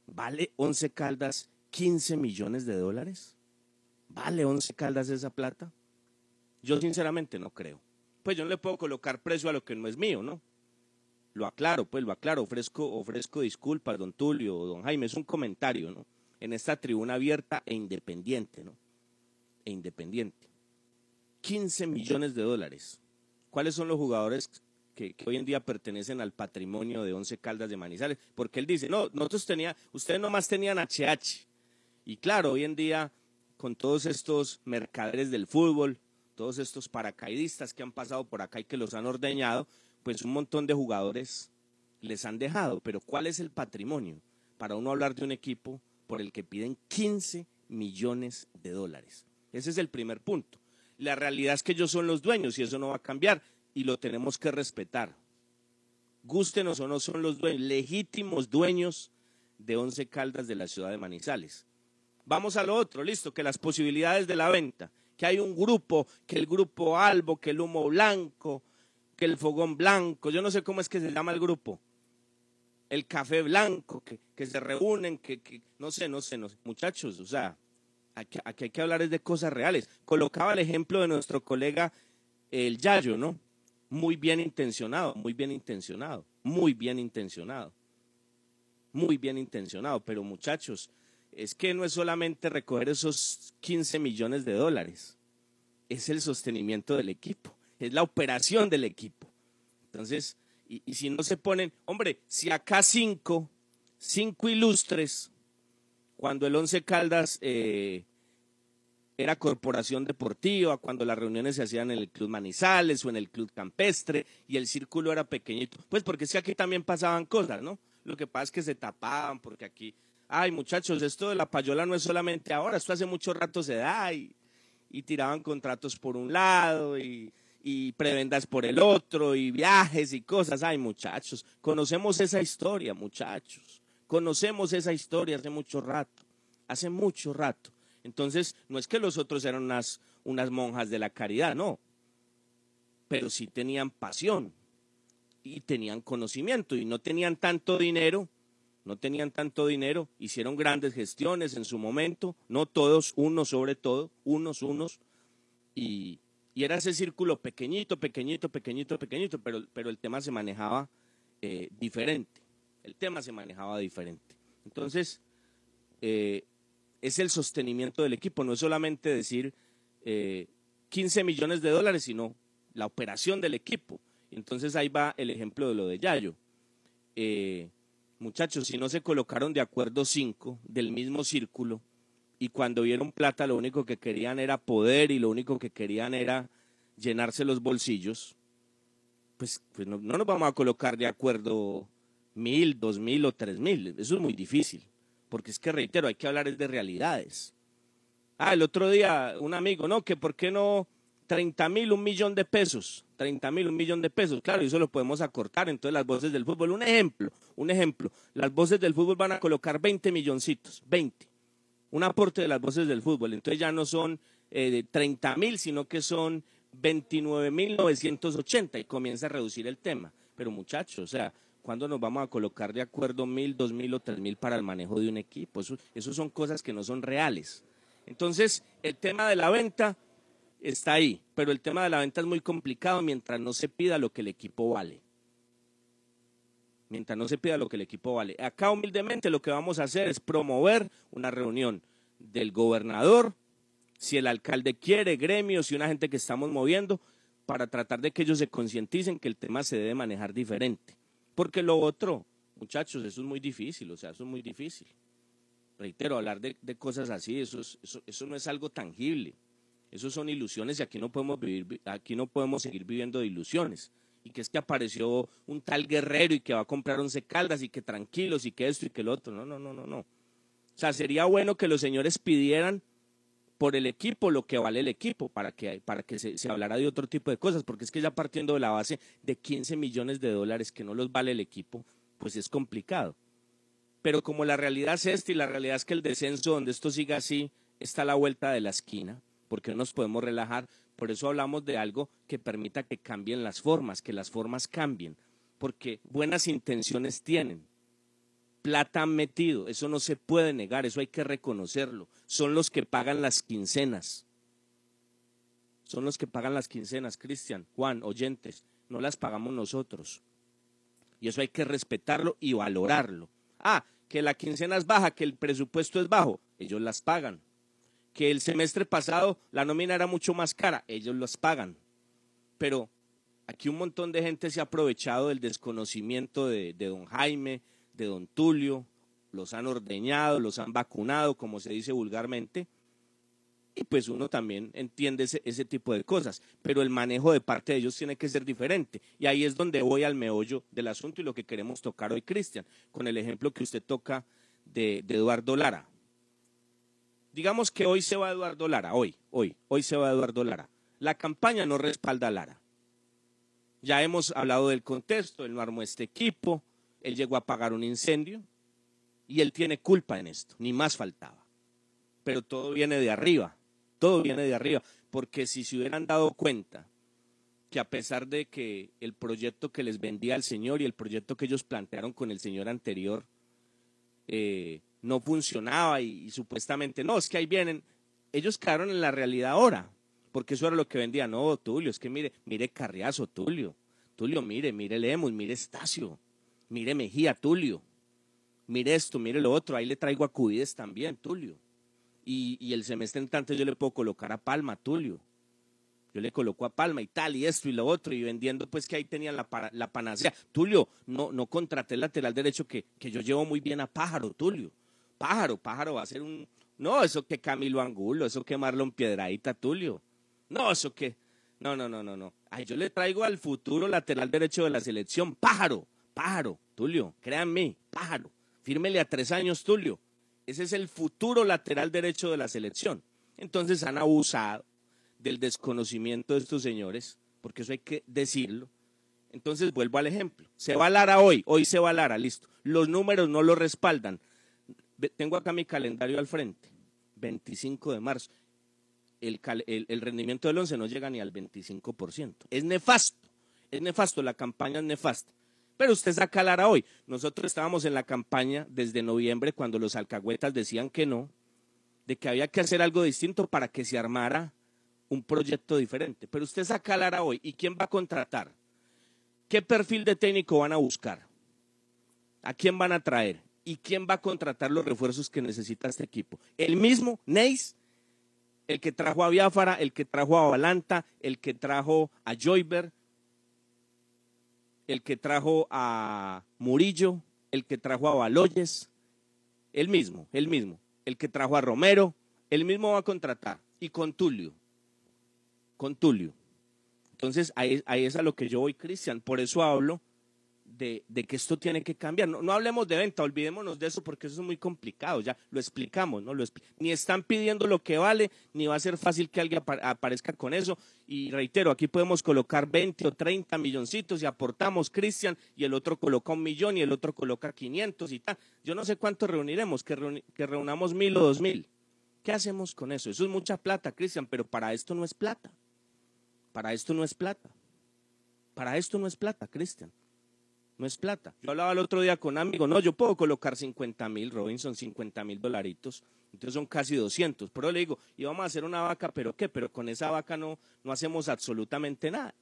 ¿Vale 11 caldas 15 millones de dólares? ¿Vale 11 caldas esa plata? Yo sinceramente no creo. Pues yo no le puedo colocar precio a lo que no es mío, ¿no? Lo aclaro, pues lo aclaro, ofrezco, ofrezco disculpas, don Tulio don Jaime, es un comentario, ¿no? En esta tribuna abierta e independiente, ¿no? E independiente. 15 millones de dólares. ¿Cuáles son los jugadores que, hoy en día pertenecen al patrimonio de Once Caldas de Manizales? Porque él dice, no, nosotros teníamos, ustedes nomás tenían HH. Y claro, hoy en día, con todos estos mercaderes del fútbol, todos estos paracaidistas que han pasado por acá y que los han ordeñado, pues un montón de jugadores les han dejado. Pero ¿cuál es el patrimonio? Para uno hablar de un equipo por el que piden 15 millones de dólares. Ese es el primer punto. La realidad es que ellos son los dueños y eso no va a cambiar y lo tenemos que respetar. Gústenos o no son los dueños, legítimos dueños de Once Caldas de la ciudad de Manizales. Vamos a lo otro, listo, que las posibilidades de la venta, que hay un grupo, que el grupo Albo, que el humo blanco, que el fogón blanco, yo no sé cómo es que se llama el grupo, el café blanco, que, que se reúnen, que, que, no sé, no sé, no sé, muchachos, o sea, aquí, aquí hay que hablar es de cosas reales. Colocaba el ejemplo de nuestro colega el Yayo, ¿no? Muy bien intencionado, muy bien intencionado, muy bien intencionado, muy bien intencionado, pero muchachos, es que no es solamente recoger esos 15 millones de dólares, es el sostenimiento del equipo, es la operación del equipo. Entonces, y, si no se ponen, hombre, si acá cinco, cinco ilustres, cuando el Once Caldas eh, era corporación deportiva, cuando las reuniones se hacían en el Club Manizales o en el Club Campestre y el círculo era pequeñito, pues porque es que aquí también pasaban cosas, ¿no? Lo que pasa es que se tapaban porque aquí ay muchachos, esto de la payola no es solamente ahora, esto hace mucho rato se da y, tiraban contratos por un lado y, y, prebendas por el otro y viajes y cosas, ay muchachos, conocemos esa historia muchachos, conocemos esa historia hace mucho rato, hace mucho rato. Entonces, no es que los otros eran unas, unas monjas de la caridad, no, pero sí tenían pasión y tenían conocimiento y no tenían tanto dinero no tenían tanto dinero, hicieron grandes gestiones en su momento, no todos, unos sobre todo, unos, unos, y, y era ese círculo pequeñito, pequeñito, pequeñito, pequeñito, pero, pero el tema se manejaba eh, diferente, el tema se manejaba diferente. Entonces, eh, es el sostenimiento del equipo, no es solamente decir eh, 15 millones de dólares, sino la operación del equipo. Entonces ahí va el ejemplo de lo de Yayo. Eh, muchachos, si no se colocaron de acuerdo cinco del mismo círculo y cuando vieron plata lo único que querían era poder y lo único que querían era llenarse los bolsillos, pues, pues no, no, nos vamos a colocar de acuerdo mil, dos mil o tres mil. Eso es muy difícil, porque es que reitero, hay que hablar de realidades. Ah, el otro día un amigo, no, que por qué no 30 mil, un millón de pesos, 30 mil, un millón de pesos, claro, eso lo podemos acortar, entonces las voces del fútbol, un ejemplo, un ejemplo, las voces del fútbol van a colocar 20 milloncitos, 20, un aporte de las voces del fútbol, entonces ya no son eh, 30 mil, sino que son 29 mil 980 y comienza a reducir el tema, pero muchachos, o sea, ¿cuándo nos vamos a colocar de acuerdo mil, dos mil o tres mil para el manejo de un equipo? Eso, son cosas que no son reales. Entonces, el tema de la venta está ahí, pero el tema de la venta es muy complicado mientras no se pida lo que el equipo vale. Mientras no se pida lo que el equipo vale. Acá humildemente lo que vamos a hacer es promover una reunión del gobernador, si el alcalde quiere, gremios y una gente que estamos moviendo, para tratar de que ellos se concienticen que el tema se debe manejar diferente. Porque lo otro, muchachos, eso es muy difícil, o sea, eso es muy difícil. Reitero, hablar de, de cosas así, eso, es- eso, eso no es algo tangible. Eso son ilusiones y aquí no podemos vivir, aquí no podemos seguir viviendo de ilusiones. Y que es que apareció un tal guerrero y que va a comprar once caldas y que tranquilos y que esto y que lo otro. No, no, no, no, no. O sea, sería bueno que los señores pidieran por el equipo lo que vale el equipo para que, para que se, se hablara de otro tipo de cosas, porque es que ya partiendo de la base de 15 millones de dólares que no los vale el equipo, pues es complicado. Pero como la realidad es esta y la realidad es que el descenso donde esto siga así está a la vuelta de la esquina, porque no nos podemos relajar, por eso hablamos de algo que permita que cambien las formas, que las formas cambien, porque buenas intenciones tienen, plata han metido, eso no se puede negar, eso hay que reconocerlo. Son los que pagan las quincenas. Son los que pagan las quincenas, Cristian, Juan, oyentes, no las pagamos nosotros. Y eso hay que respetarlo y valorarlo. Ah, que la quincena es baja, que el presupuesto es bajo, ellos las pagan. Que el semestre pasado la nómina era mucho más cara, ellos las pagan. Pero aquí un montón de gente se ha aprovechado del desconocimiento de, de don Jaime, de don Tulio, los han ordeñado, los han vacunado, como se dice vulgarmente, y pues uno también entiende ese, ese tipo de cosas, pero el manejo de parte de ellos tiene que ser diferente. Y ahí es donde voy al meollo del asunto y lo que queremos tocar hoy, Cristian, con el ejemplo que usted toca de, de Eduardo Lara. Digamos que hoy se va Eduardo Lara, hoy, hoy, hoy se va Eduardo Lara. La campaña no respalda a Lara. Ya hemos hablado del contexto, él no armó este equipo, él llegó a apagar un incendio y él tiene culpa en esto, ni más faltaba. Pero todo viene de arriba, todo viene de arriba, porque si se hubieran dado cuenta que a pesar de que el proyecto que les vendía el señor y el proyecto que ellos plantearon con el señor anterior eh, no funcionaba y, supuestamente no, es que ahí vienen, ellos quedaron en la realidad ahora, porque eso era lo que vendía. No, Tulio, es que mire, mire Carriazo, Tulio, Tulio, mire, mire Lemus, mire Estacio, mire Mejía, Tulio, mire esto, mire lo otro, ahí le traigo a Cubides también, Tulio. Y, y el semestre entrante yo le puedo colocar a Palma, Tulio. Yo le coloco a Palma y tal, y esto y lo otro, y vendiendo pues que ahí tenían la, la panacea. Tulio, no, no contraté el lateral derecho que, que yo llevo muy bien a Pájaro, Tulio. Pájaro, Pájaro va a ser un... No, eso que Camilo Angulo, eso que Marlon Piedradita, Tulio. No, eso que... No, no, no, no, no. Ay, yo le traigo al futuro lateral derecho de la selección, Pájaro, Pájaro, Tulio, créanme, Pájaro. Fírmele a tres años, Tulio. Ese es el futuro lateral derecho de la selección. Entonces han abusado del desconocimiento de estos señores, porque eso hay que decirlo. Entonces vuelvo al ejemplo. Se va Lara hoy, hoy se va Lara, listo. Los números no lo respaldan. Tengo acá mi calendario al frente, 25 de marzo. El- el rendimiento del 11 no llega ni al 25%. Es nefasto, es nefasto, la campaña es nefasta. Pero usted saca Lara hoy. Nosotros estábamos en la campaña desde noviembre cuando los alcahuetas decían que no, de que había que hacer algo distinto para que se armara un proyecto diferente. Pero usted saca Lara hoy. ¿Y quién va a contratar? ¿Qué perfil de técnico van a buscar? ¿A quién van a traer? ¿Y quién va a contratar los refuerzos que necesita este equipo? ¿El mismo Neis? ¿El que trajo a Biafara? ¿El que trajo a Valanta? ¿El que trajo a Joyber? ¿El que trajo a Murillo? ¿El que trajo a Baloyes? El mismo, el mismo. El que trajo a Romero, el mismo va a contratar. Y con Tulio. Con Tulio. Entonces, ahí, ahí es a lo que yo voy, Cristian. Por eso hablo de, que esto tiene que cambiar. No, hablemos de venta, olvidémonos de eso porque eso es muy complicado. Ya lo explicamos, ¿no? Lo ni están pidiendo lo que vale, ni va a ser fácil que alguien apa- aparezca con eso. Y reitero, aquí podemos colocar 20 o 30 milloncitos y aportamos, Cristian, y el otro coloca un millón y el otro coloca 500 y tal. Yo no sé cuánto reuniremos, que, reuni- que reunamos mil o dos mil. ¿Qué hacemos con eso? Eso es mucha plata, Cristian, pero para esto no es plata. Para esto no es plata. Para esto no es plata, Cristian. No es plata. Yo hablaba el otro día con un amigo, no, yo puedo colocar 50 mil, Robinson, 50 mil dolaritos, entonces son casi 200. Pero le digo, y vamos a hacer una vaca, pero ¿qué? Pero con esa vaca no, no hacemos absolutamente nada.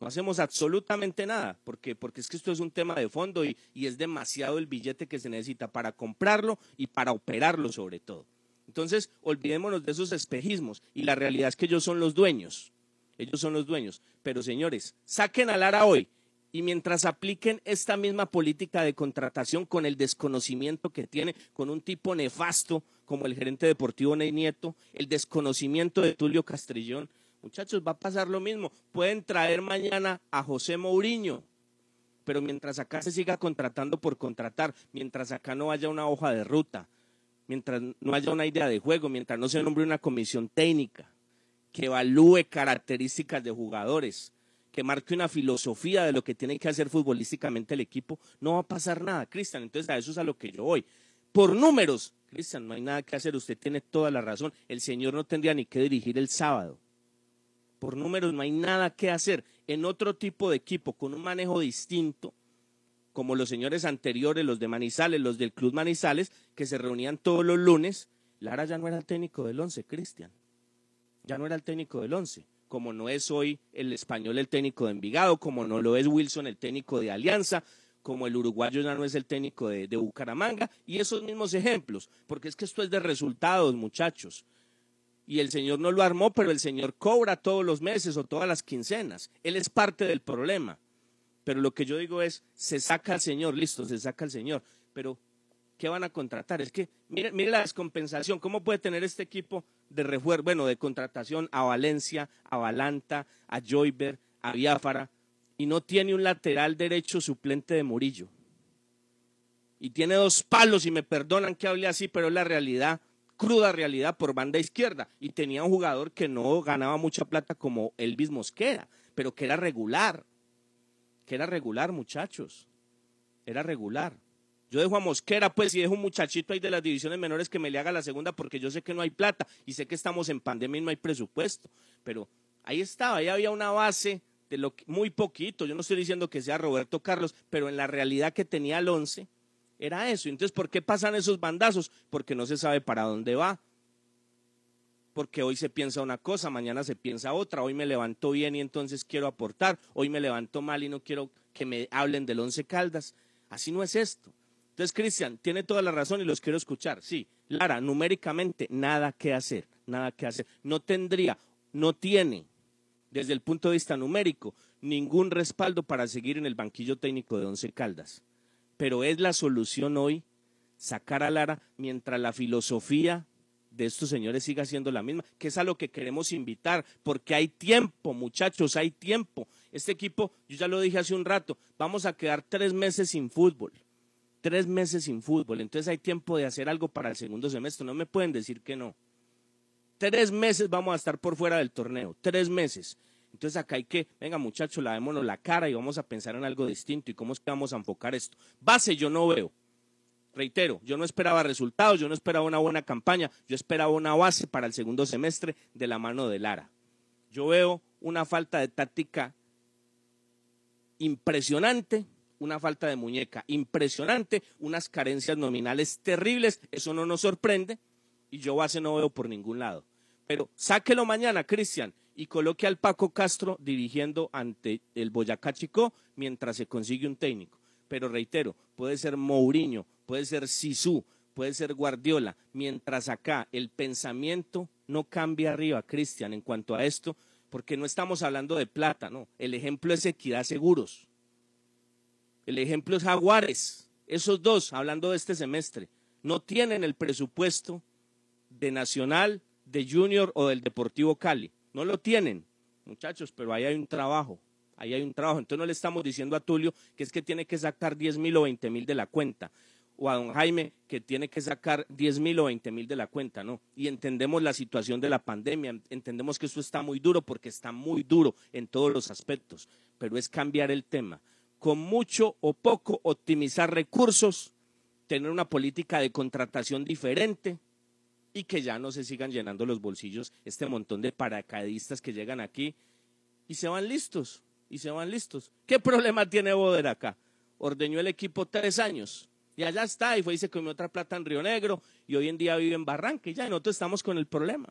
No hacemos absolutamente nada, porque, porque es que esto es un tema de fondo y, y es demasiado el billete que se necesita para comprarlo y para operarlo sobre todo. Entonces, olvidémonos de esos espejismos y la realidad es que ellos son los dueños. Ellos son los dueños. Pero señores, saquen a Lara hoy Y mientras apliquen esta misma política de contratación con el desconocimiento que tiene, con un tipo nefasto como el gerente deportivo Ney Nieto, el desconocimiento de Tulio Castrillón, muchachos, va a pasar lo mismo. Pueden traer mañana a José Mourinho, pero mientras acá se siga contratando por contratar, mientras acá no haya una hoja de ruta, mientras no haya una idea de juego, mientras no se nombre una comisión técnica que evalúe características de jugadores, que marque una filosofía de lo que tiene que hacer futbolísticamente el equipo, no va a pasar nada, Cristian. Entonces a eso es a lo que yo voy. Por números, Cristian, no hay nada que hacer, usted tiene toda la razón. El señor no tendría ni que dirigir el sábado. Por números no hay nada que hacer. En otro tipo de equipo, con un manejo distinto, como los señores anteriores, los de Manizales, los del Club Manizales, que se reunían todos los lunes, Lara ya no era el técnico del once, Cristian. Ya no era el técnico del once como no es hoy el español el técnico de Envigado, como no lo es Wilson el técnico de Alianza, como el uruguayo ya no es el técnico de, Bucaramanga, y esos mismos ejemplos, porque es que esto es de resultados, muchachos. Y el señor no lo armó, pero el señor cobra todos los meses o todas las quincenas. Él es parte del problema. Pero lo que yo digo es, se saca al señor, listo, se saca al señor. Pero, ¿qué van a contratar? Es que, mire, la descompensación, ¿cómo puede tener este equipo de refuerzo, bueno, de contratación a Valencia, a Valanta, a Joyber, a Biafara, y no tiene un lateral derecho suplente de Murillo. Y tiene dos palos, y me perdonan que hable así, pero es la realidad, cruda realidad por banda izquierda. Y tenía un jugador que no ganaba mucha plata como Elvis Mosquera, pero que era regular. Que era regular, muchachos. Era regular. Yo dejo a Mosquera, pues, y dejo un muchachito ahí de las divisiones menores que me le haga la segunda, porque yo sé que no hay plata y sé que estamos en pandemia y no hay presupuesto. Pero ahí estaba, ahí había una base de lo que, muy poquito. Yo no estoy diciendo que sea Roberto Carlos, pero en la realidad que tenía el once era eso. Entonces, ¿por qué pasan esos bandazos? Porque no se sabe para dónde va. Porque hoy se piensa una cosa, mañana se piensa otra. Hoy me levanto bien y entonces quiero aportar. Hoy me levanto mal y no quiero que me hablen del once Caldas. Así no es esto. Entonces, Cristian, tiene toda la razón y los quiero escuchar. Sí, Lara, numéricamente, nada que hacer, nada que hacer. No tendría, no tiene, desde el punto de vista numérico, ningún respaldo para seguir en el banquillo técnico de Once Caldas. Pero es la solución hoy sacar a Lara mientras la filosofía de estos señores siga siendo la misma, que es a lo que queremos invitar, porque hay tiempo, muchachos, hay tiempo. Este equipo, yo ya lo dije hace un rato, vamos a quedar tres meses sin fútbol tres meses sin fútbol, entonces hay tiempo de hacer algo para el segundo semestre, no me pueden decir que no. Tres meses vamos a estar por fuera del torneo, tres meses. Entonces acá hay que, venga muchachos, lavémonos la cara y vamos a pensar en algo distinto y cómo es que vamos a enfocar esto. Base yo no veo. Reitero, yo no esperaba resultados, yo no esperaba una buena campaña, yo esperaba una base para el segundo semestre de la mano de Lara. Yo veo una falta de táctica impresionante, una falta de muñeca impresionante, unas carencias nominales terribles, eso no nos sorprende y yo base no veo por ningún lado. Pero sáquelo mañana, Cristian, y coloque al Paco Castro dirigiendo ante el Boyacá Chico mientras se consigue un técnico. Pero reitero, puede ser Mourinho, puede ser Sisu, puede ser Guardiola, mientras acá el pensamiento no cambia arriba, Cristian, en cuanto a esto, porque no estamos hablando de plata, no. El ejemplo es Equidad Seguros. El ejemplo es Jaguares. Esos dos, hablando de este semestre, no tienen el presupuesto de Nacional, de Junior o del Deportivo Cali. No lo tienen, muchachos, pero ahí hay un trabajo. Ahí hay un trabajo. Entonces no le estamos diciendo a Tulio que es que tiene que sacar 10 mil o 20 mil de la cuenta. O a don Jaime que tiene que sacar 10 mil o 20 mil de la cuenta, ¿no? Y entendemos la situación de la pandemia. Entendemos que esto está muy duro porque está muy duro en todos los aspectos. Pero es cambiar el tema con mucho o poco optimizar recursos, tener una política de contratación diferente y que ya no se sigan llenando los bolsillos este montón de paracaidistas que llegan aquí y se van listos, y se van listos. ¿Qué problema tiene Boder acá? Ordeñó el equipo tres años y allá está y fue y se comió otra plata en Río Negro y hoy en día vive en Barranca y ya nosotros estamos con el problema.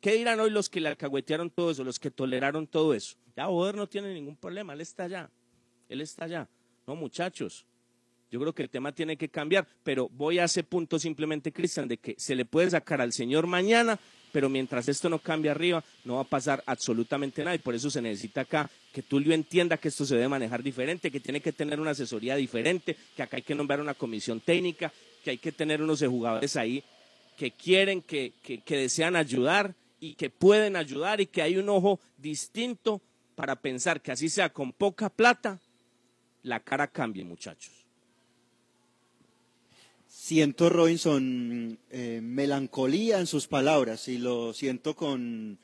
¿Qué dirán hoy los que le alcahuetearon todo eso, los que toleraron todo eso? Ya Boder no tiene ningún problema, él está allá. Él está allá. No, muchachos, yo creo que el tema tiene que cambiar, pero voy a ese punto simplemente, Cristian, de que se le puede sacar al Señor mañana pero mientras esto no cambie arriba, no va a pasar absolutamente nada y por eso se necesita acá que Tulio entienda que esto se debe manejar diferente, que tiene que tener una asesoría diferente, que acá hay que nombrar una comisión técnica, que hay que tener unos jugadores ahí que quieren, que, que, que desean ayudar y que pueden ayudar y que hay un ojo distinto para pensar que así sea con poca plata, la cara cambie, muchachos. Siento, Robinson, eh, melancolía en sus palabras y lo siento con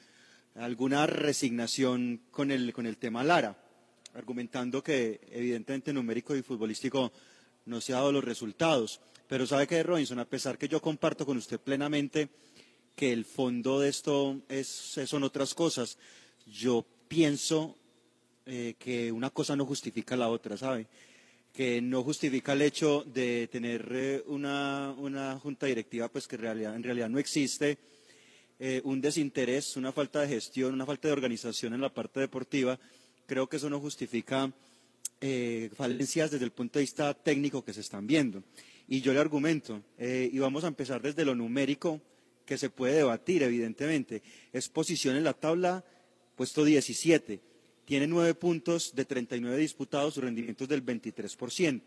alguna resignación con el, con el tema Lara, argumentando que evidentemente numérico y futbolístico no se ha dado los resultados. Pero sabe que, Robinson, a pesar que yo comparto con usted plenamente que el fondo de esto es, son otras cosas, yo pienso eh, que una cosa no justifica la otra, ¿sabe? que no justifica el hecho de tener eh, una, una, junta directiva pues que en realidad, no existe, eh, un desinterés, una falta de gestión, una falta de organización en la parte deportiva, creo que eso no justifica falencias desde el punto de vista técnico que se están viendo. Y yo le argumento, y vamos a empezar desde lo numérico, que se puede debatir, evidentemente. Es posición en la tabla, puesto 17 tiene nueve puntos de 39 disputados, su rendimiento es del 23%.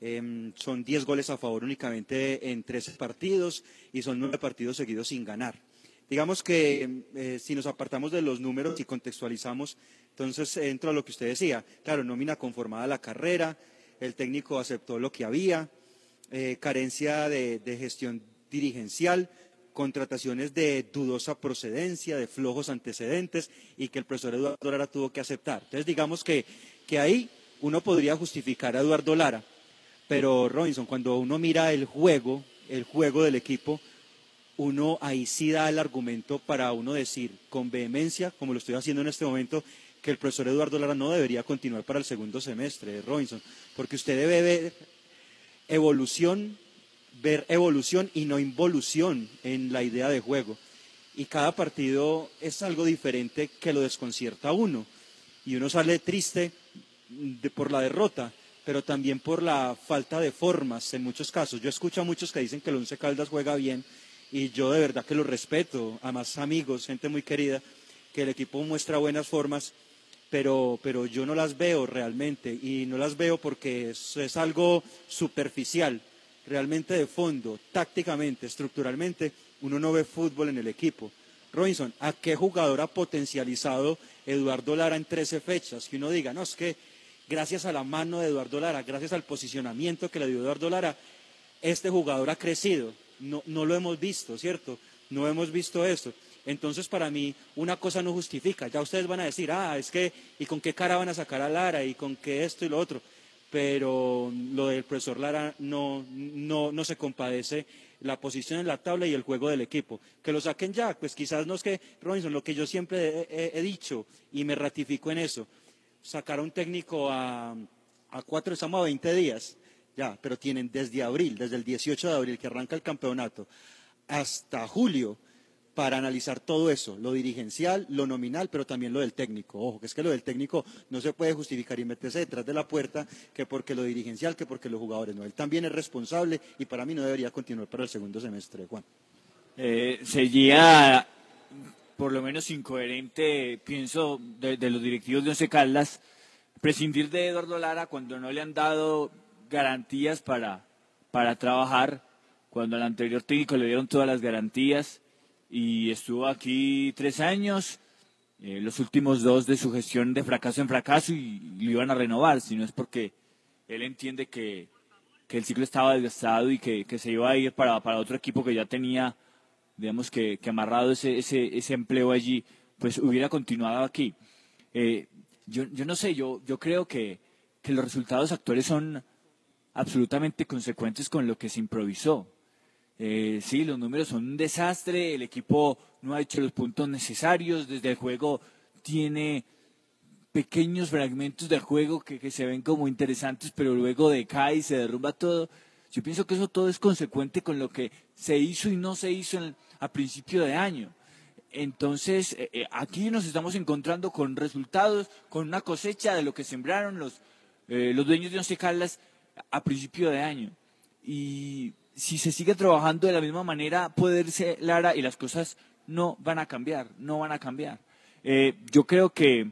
Eh, son 10 goles a favor únicamente en 13 partidos y son nueve partidos seguidos sin ganar. Digamos que eh, si nos apartamos de los números y contextualizamos, entonces entro a lo que usted decía. Claro, nómina conformada la carrera, el técnico aceptó lo que había, eh, carencia de gestión dirigencial, contrataciones de dudosa procedencia, de flojos antecedentes y que el profesor Eduardo Lara tuvo que aceptar. Entonces, digamos que, que ahí uno podría justificar a Eduardo Lara, pero Robinson, cuando uno mira el juego, el juego del equipo, uno ahí sí da el argumento para uno decir con vehemencia, como lo estoy haciendo en este momento, que el profesor Eduardo Lara no debería continuar para el segundo semestre, Robinson, porque usted debe ver evolución ver evolución y no involución en la idea de juego. Y cada partido es algo diferente que lo desconcierta a uno. Y uno sale triste por la derrota, pero también por la falta de formas en muchos casos. Yo escucho a muchos que dicen que el Once Caldas juega bien y yo de verdad que lo respeto, a más amigos, gente muy querida, que el equipo muestra buenas formas, pero, pero yo no las veo realmente y no las veo porque es, es algo superficial realmente de fondo, tácticamente, estructuralmente, uno no ve fútbol en el equipo. Robinson, ¿a qué jugador ha potencializado Eduardo Lara en 13 fechas? Que uno diga, no, es que gracias a la mano de Eduardo Lara, gracias al posicionamiento que le dio Eduardo Lara, este jugador ha crecido. No, no lo hemos visto, ¿cierto? No hemos visto eso. Entonces, para mí, una cosa no justifica. Ya ustedes van a decir, ah, es que, ¿y con qué cara van a sacar a Lara? ¿Y con qué esto y lo otro? Pero lo del profesor Lara no, no, no se compadece la posición en la tabla y el juego del equipo. Que lo saquen ya, pues quizás no es que, Robinson, lo que yo siempre he, dicho y me ratifico en eso, sacar a un técnico a, a cuatro, estamos a 20 días, ya, pero tienen desde abril, desde el 18 de abril que arranca el campeonato, hasta julio, para analizar todo eso, lo dirigencial, lo nominal, pero también lo del técnico. Ojo, que es que lo del técnico no se puede justificar y meterse detrás de la puerta que porque lo dirigencial, que porque los jugadores no. Él también es responsable y para mí no debería continuar para el segundo semestre, Juan. Eh, sería por lo menos incoherente, pienso, de, los directivos de Once Caldas, prescindir de Eduardo Lara cuando no le han dado garantías para, para trabajar, cuando al anterior técnico le dieron todas las garantías y estuvo aquí tres años, eh, los últimos dos de su gestión de fracaso en fracaso y, lo iban a renovar, si no es porque él entiende que, que el ciclo estaba desgastado y que, que, se iba a ir para, para otro equipo que ya tenía, digamos que, que amarrado ese, ese, ese, empleo allí, pues hubiera continuado aquí. Eh, yo, yo no sé, yo, yo creo que, que los resultados actuales son absolutamente consecuentes con lo que se improvisó. Eh, sí, los números son un desastre, el equipo no ha hecho los puntos necesarios, desde el juego tiene pequeños fragmentos del juego que, se ven como interesantes, pero luego decae y se derrumba todo. Yo pienso que eso todo es consecuente con lo que se hizo y no se hizo a principio de año. Entonces, eh, eh, aquí nos estamos encontrando con resultados, con una cosecha de lo que sembraron los, eh, los dueños de Once Caldas a principio de año. Y si se sigue trabajando de la misma manera, puede irse Lara y las cosas no van a cambiar, no van a cambiar. Eh, yo creo que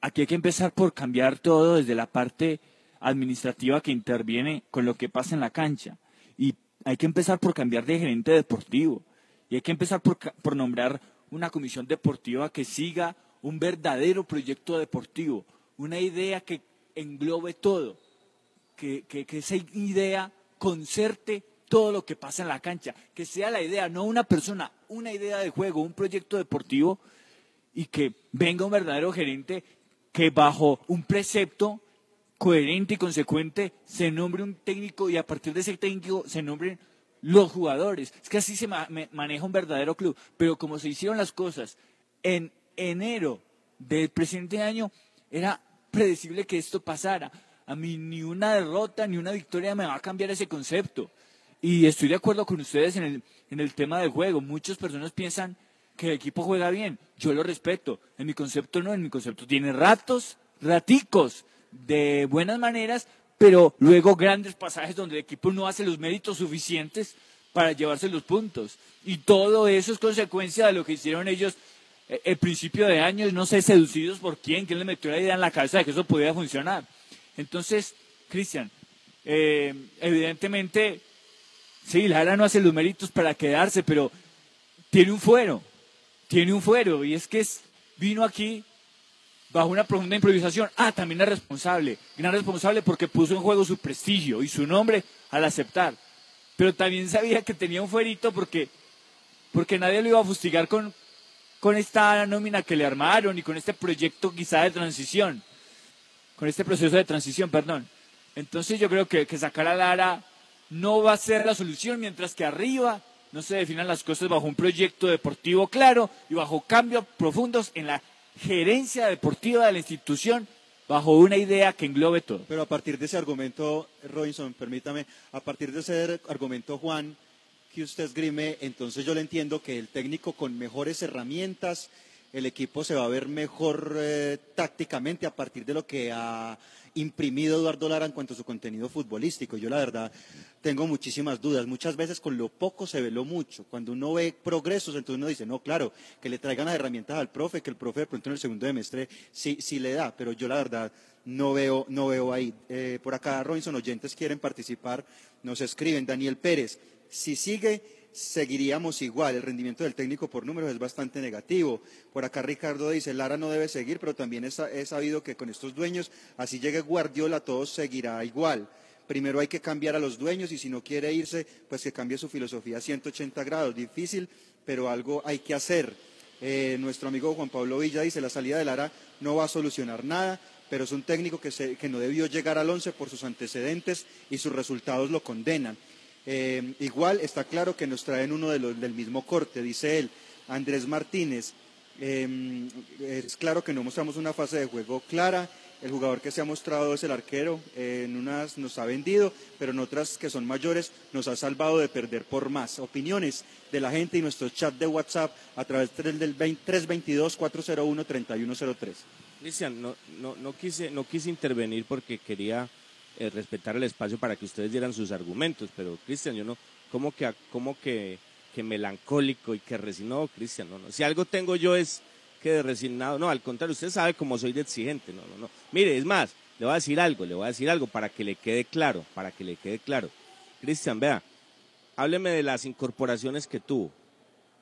aquí hay que empezar por cambiar todo desde la parte administrativa que interviene con lo que pasa en la cancha. Y hay que empezar por cambiar de gerente deportivo. Y hay que empezar por, por nombrar una comisión deportiva que siga un verdadero proyecto deportivo, una idea que englobe todo, que, que- que esa idea concerte todo lo que pasa en la cancha, que sea la idea, no una persona, una idea de juego, un proyecto deportivo y que venga un verdadero gerente que bajo un precepto coherente y consecuente se nombre un técnico y a partir de ese técnico se nombren los jugadores. Es que así se maneja un verdadero club. Pero como se hicieron las cosas en enero del presente año, era predecible que esto pasara. A mí ni una derrota ni una victoria me va a cambiar ese concepto. Y estoy de acuerdo con ustedes en el, en el tema del juego. Muchas personas piensan que el equipo juega bien. Yo lo respeto. En mi concepto no, en mi concepto tiene ratos, raticos de buenas maneras, pero luego grandes pasajes donde el equipo no hace los méritos suficientes para llevarse los puntos. Y todo eso es consecuencia de lo que hicieron ellos eh, el principio de año, no sé, seducidos por quién, quién les metió la idea en la cabeza de que eso podía funcionar. Entonces, Cristian, eh, evidentemente, sí, Lara no hace los méritos para quedarse, pero tiene un fuero, tiene un fuero, y es que vino aquí bajo una profunda improvisación. Ah, también es responsable, gran responsable porque puso en juego su prestigio y su nombre al aceptar. Pero también sabía que tenía un fuerito porque, porque nadie lo iba a fustigar con, con esta nómina que le armaron y con este proyecto quizá de transición, con este proceso de transición, perdón. Entonces yo creo que, que sacar a Lara no va a ser la solución mientras que arriba no se definan las cosas bajo un proyecto deportivo claro y bajo cambios profundos en la gerencia deportiva de la institución bajo una idea que englobe todo. Pero a partir de ese argumento, Robinson, permítame, a partir de ese argumento, Juan, que usted esgrime, entonces yo le entiendo que el técnico con mejores herramientas, el equipo se va a ver mejor eh, tácticamente a partir de lo que ha imprimido Eduardo Lara en cuanto a su contenido futbolístico. Yo la verdad tengo muchísimas dudas. Muchas veces con lo poco se ve lo mucho. Cuando uno ve progresos, entonces uno dice, no, claro, que le traigan las herramientas al profe, que el profe de pronto en el segundo semestre sí, sí le da, pero yo la verdad no veo, no veo ahí. Eh, por acá, Robinson, oyentes quieren participar, nos escriben, Daniel Pérez, si sigue, seguiríamos igual. El rendimiento del técnico por números es bastante negativo. Por acá Ricardo dice, Lara no debe seguir, pero también es, sabido que con estos dueños, así llegue Guardiola, todo seguirá igual. Primero hay que cambiar a los dueños y si no quiere irse, pues que cambie su filosofía a 180 grados. Difícil, pero algo hay que hacer. Eh, nuestro amigo Juan Pablo Villa dice, la salida de Lara no va a solucionar nada, pero es un técnico que, no debió llegar al once por sus antecedentes y sus resultados lo condenan. Eh, igual está claro que nos traen uno de los, del mismo corte, dice él. Andrés Martínez, eh, es claro que no mostramos una fase de juego clara. El jugador que se ha mostrado es el arquero. En unas nos ha vendido, pero en otras que son mayores nos ha salvado de perder por más. Opiniones de la gente y nuestro chat de WhatsApp a través del del 322-401-3103. Cristian, no, no, no, quise, no quise intervenir porque quería eh, respetar el espacio para que ustedes dieran sus argumentos, pero Cristian, yo no, como que, como que, que melancólico y que resignado, Cristian, no, no. Si algo tengo yo es que de resignado, no, al contrario, usted sabe cómo soy de exigente, no, no, no. Mire, es más, le voy a decir algo, le voy a decir algo para que le quede claro, para que le quede claro. Cristian, vea, hábleme de las incorporaciones que tuvo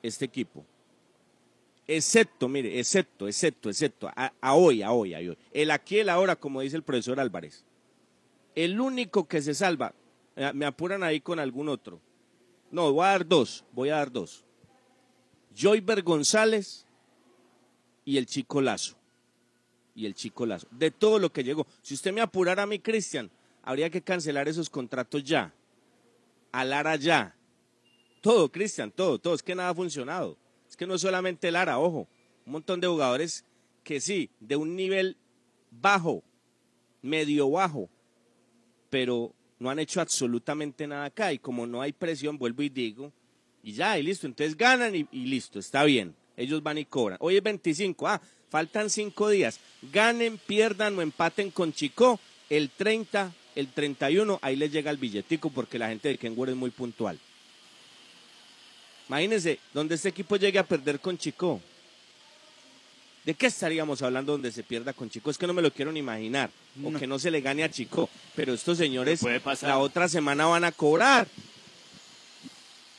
este equipo. Excepto, mire, excepto, excepto, excepto, a, a hoy, a hoy, a hoy. El aquí, el ahora, como dice el profesor Álvarez. El único que se salva, eh, me apuran ahí con algún otro. No, voy a dar dos, voy a dar dos. Joyber González y el Chico Lazo. Y el Chico Lazo. De todo lo que llegó. Si usted me apurara a mí, Cristian, habría que cancelar esos contratos ya. A Lara ya. Todo, Cristian, todo, todo. Es que nada ha funcionado. Es que no es solamente Lara, ojo. Un montón de jugadores que sí, de un nivel bajo, medio bajo, pero no han hecho absolutamente nada acá. Y como no hay presión, vuelvo y digo, y ya, y listo. Entonces ganan y, listo, está bien. Ellos van y cobran. Hoy es 25, ah, faltan cinco días. Ganen, pierdan o empaten con Chico. El 30, el 31, ahí les llega el billetico porque la gente de Kenwood es muy puntual. Imagínense, donde este equipo llegue a perder con Chico. ¿De qué estaríamos hablando donde se pierda con Chico? Es que no me lo quiero ni imaginar. O que no se le gane a Chico. Pero estos señores la otra semana van a cobrar.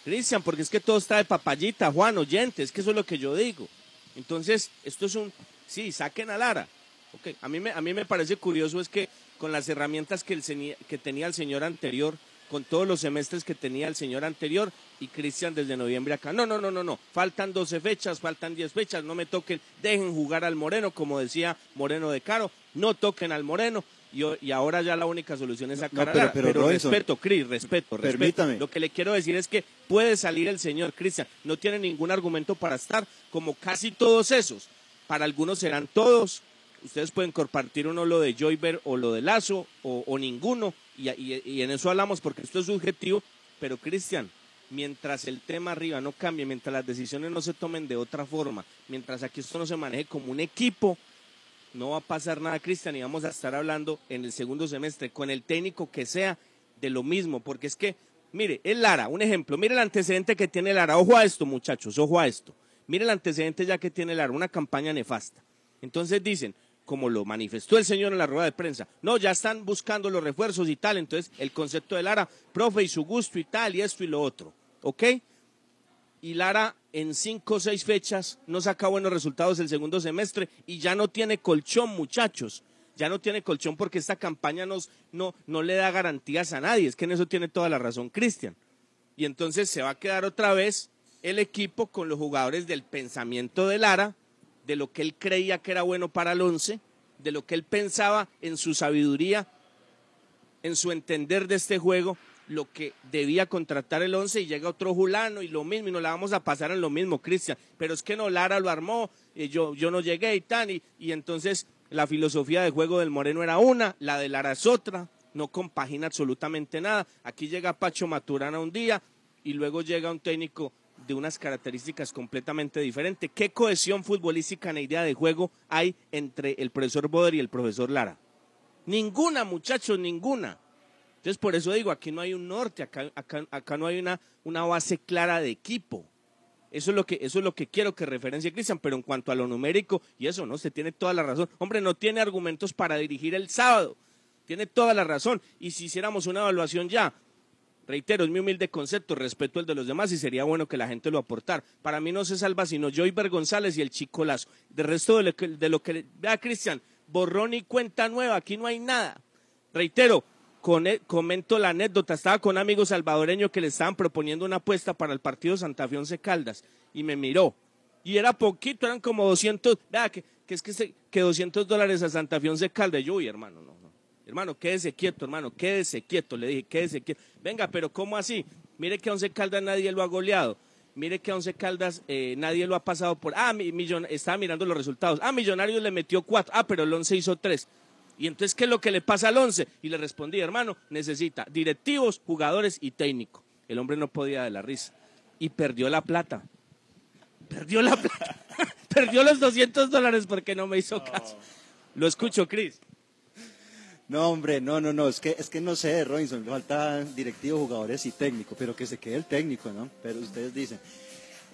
Cristian, porque es que todo está de papayita, Juan, oyentes, es que eso es lo que yo digo. Entonces, esto es un, sí, saquen a Lara. Ok, A, mí me, a mí me parece curioso es que con las herramientas que, el, que tenía el señor anterior, con todos los semestres que tenía el señor anterior y Cristian desde noviembre acá. No, no, no, no, no. Faltan 12 fechas, faltan 10 fechas, no me toquen, dejen jugar al Moreno, como decía Moreno de Caro, no toquen al Moreno. Y, y ahora ya la única solución es sacar No, pero- pero, Robinson, respeto, Cris, respeto, respeto. permítame. Lo que le quiero decir es que puede salir el señor Cristian, no tiene ningún argumento para estar, como casi todos esos. Para algunos serán todos. Ustedes pueden compartir uno lo de Joyber o lo de Lazo o, ninguno. Y, en eso hablamos porque esto es subjetivo. Pero Cristian, mientras el tema arriba no cambie, mientras las decisiones no se tomen de otra forma, mientras aquí esto no se maneje como un equipo, no va a pasar nada, Cristian, y vamos a estar hablando en el segundo semestre con el técnico que sea de lo mismo, porque es que, mire, es Lara, un ejemplo, mire el antecedente que tiene Lara, ojo a esto, muchachos, ojo a esto, mire el antecedente ya que tiene Lara, una campaña nefasta. Entonces dicen, como lo manifestó el señor en la rueda de prensa, no, ya están buscando los refuerzos y tal, entonces el concepto de Lara, profe, y su gusto y tal, y esto y lo otro, ¿ok? y Lara en cinco o seis fechas no saca buenos resultados el segundo semestre y ya no tiene colchón, muchachos. Ya no tiene colchón porque esta campaña nos, no, no le da garantías a nadie. Es que en eso tiene toda la razón Cristian. Y entonces se va a quedar otra vez el equipo con los jugadores del pensamiento de Lara, de lo que él creía que era bueno para el once, de lo que él pensaba en su sabiduría, en su entender de este juego, lo que debía contratar el 11 y llega otro Julano y lo mismo y nos la vamos a pasar en lo mismo, Cristian. Pero es que no, Lara lo armó, yo, yo no llegué y tal, y, y entonces la filosofía de juego del Moreno era una, la de Lara es otra, no compagina absolutamente nada. Aquí llega Pacho Maturana un día y luego llega un técnico de unas características completamente diferentes. ¿Qué cohesión futbolística en idea de juego hay entre el profesor Boder y el profesor Lara? Ninguna, muchachos, ninguna. Entonces, por eso digo, aquí no hay un norte, acá, acá, acá no hay una, una base clara de equipo. Eso es lo que, eso es lo que quiero que referencie Cristian, pero en cuanto a lo numérico, y eso, ¿no? Se tiene toda la razón. Hombre, no tiene argumentos para dirigir el sábado. Tiene toda la razón. Y si hiciéramos una evaluación ya, reitero, es mi humilde concepto, respeto el de los demás y sería bueno que la gente lo aportara. Para mí no se salva sino Joyber González y el Chico Lazo. De resto de lo que, de lo que vea Cristian, borrón y cuenta nueva, aquí no hay nada. Reitero, con- comento la anécdota, estaba con amigos salvadoreños que le estaban proponiendo una apuesta para el partido Santa Fe Once Caldas y me miró. Y era poquito, eran como 200, vea que, es que, se- que 200 dólares a Santa Fe Once Caldas. Yo, uy, hermano, no, no. Hermano, quédese quieto, hermano, quédese quieto. Le dije, quédese quieto. Venga, pero ¿cómo así? Mire que a Once Caldas nadie lo ha goleado. Mire que a Once Caldas eh, nadie lo ha pasado por. Ah, mi- millon- estaba mirando los resultados. Ah, Millonarios le metió cuatro. Ah, pero el Once hizo tres. Y entonces, ¿qué es lo que le pasa al once? Y le respondí, hermano, necesita directivos, jugadores y técnico. El hombre no podía de la risa. Y perdió la plata. Perdió la plata. [LAUGHS] perdió los 200 dólares porque no me hizo caso. Lo escucho, Cris. No, hombre, no, no, no, es que, es que no sé, Robinson, falta directivos, jugadores y técnico, pero que se quede el técnico, ¿no? Pero ustedes dicen.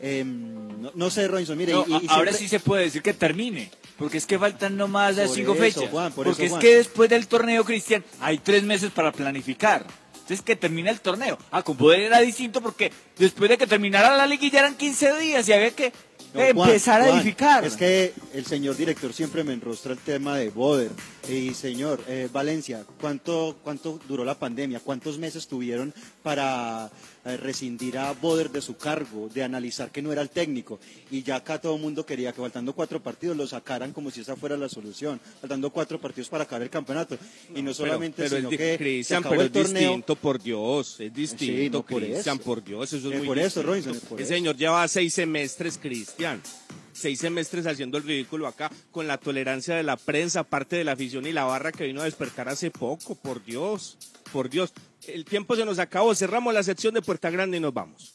Em, no, no sé, Robinson, mire, No, y- ahora sí se puede decir que termine, porque es que faltan no más de Por cinco eso, fechas. Juan, por porque eso, es que después del torneo, Cristian, hay tres meses para planificar. Entonces que termine el torneo. Ah, con poder era distinto porque después de que terminara la liguilla eran 15 días y había que Juan, empezar a edificar. Es que el señor director siempre me enrostra el tema de Boder. Y señor, eh, Valencia, ¿cuánto, ¿cuánto duró la pandemia? ¿Cuántos meses tuvieron para rescindir a Boder de su cargo, de analizar que no era el técnico? Y ya acá todo el mundo quería que faltando cuatro partidos lo sacaran como si esa fuera la solución. Faltando cuatro partidos para acabar el campeonato. Y no solamente, pero, sino es que se Cristian, acabó pero el es distinto, por Dios, es distinto, Sí, no, por Cristian, por Dios, eso es Eh, muy por eso, distinto. Robinson, es por El señor lleva seis semestres, Cristian, seis semestres haciendo el ridículo acá, con la tolerancia de la prensa, parte de la afición y la barra que vino a despertar hace poco, por Dios, por Dios. El tiempo se nos acabó, cerramos la sección de Puerta Grande y nos vamos.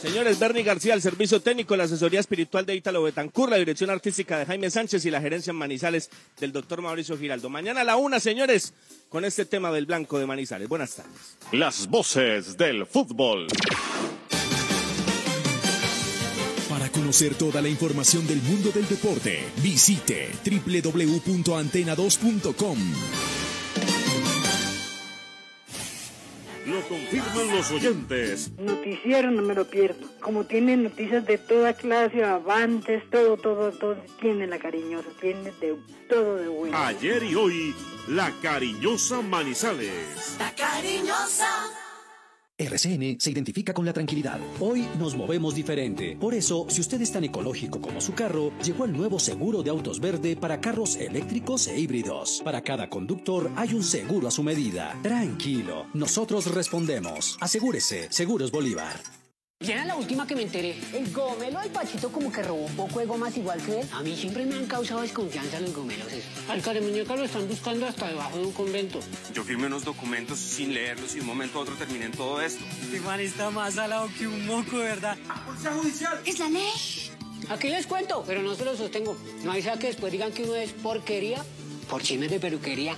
Señores, Bernie García, el servicio técnico, la asesoría espiritual de Ítalo Betancur, la dirección artística de Jaime Sánchez y la gerencia en Manizales del doctor Mauricio Giraldo. Mañana a la una, señores, con este tema del blanco de Manizales. Buenas tardes. Las voces del fútbol. Para conocer toda la información del mundo del deporte, visite www.antena2.com. Lo confirman los oyentes. Noticiero no me lo pierdo. Como tiene noticias de toda clase, avantes, todo, todo, todo, tiene la cariñosa, tiene de todo de bueno. Ayer y hoy, la cariñosa Manizales. La cariñosa. RCN se identifica con la tranquilidad. Hoy nos movemos diferente. Por eso, si usted es tan ecológico como su carro, llegó el nuevo seguro de autos verde para carros eléctricos e híbridos. Para cada conductor hay un seguro a su medida. Tranquilo, nosotros respondemos. Asegúrese, Seguros Bolívar. Ya era la última que me enteré. El gomelo del Pachito como que robó un poco de gomas igual que él. A mí siempre me han causado desconfianza los gomelos. Al caremuñeca lo están buscando hasta debajo de un convento. Yo firmé unos documentos sin leerlos y de un momento a otro terminé en todo esto. Este man está más salado que un moco, ¿verdad? ¡Policía judicial! ¡Es la ley! Aquí les cuento, pero no se lo sostengo. No hay sea que después digan que uno es porquería por chismes de peluquería.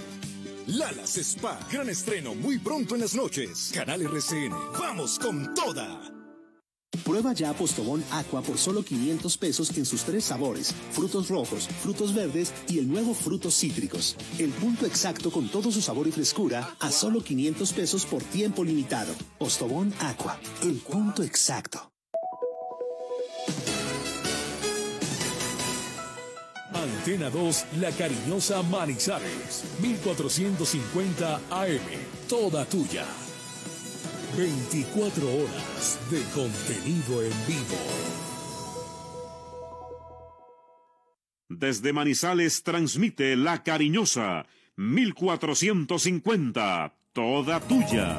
Lalas Spa, gran estreno muy pronto en las noches. Canal RCN, vamos con toda. Prueba ya Postobón Aqua por solo 500 pesos en sus tres sabores, frutos rojos, frutos verdes y el nuevo frutos cítricos. El punto exacto con todo su sabor y frescura a solo 500 pesos por tiempo limitado. Postobón Aqua, el punto exacto. Antena 2, La Cariñosa Manizales, 1450 AM, toda tuya. 24 horas de contenido en vivo. Desde Manizales transmite La Cariñosa, 1450, toda tuya.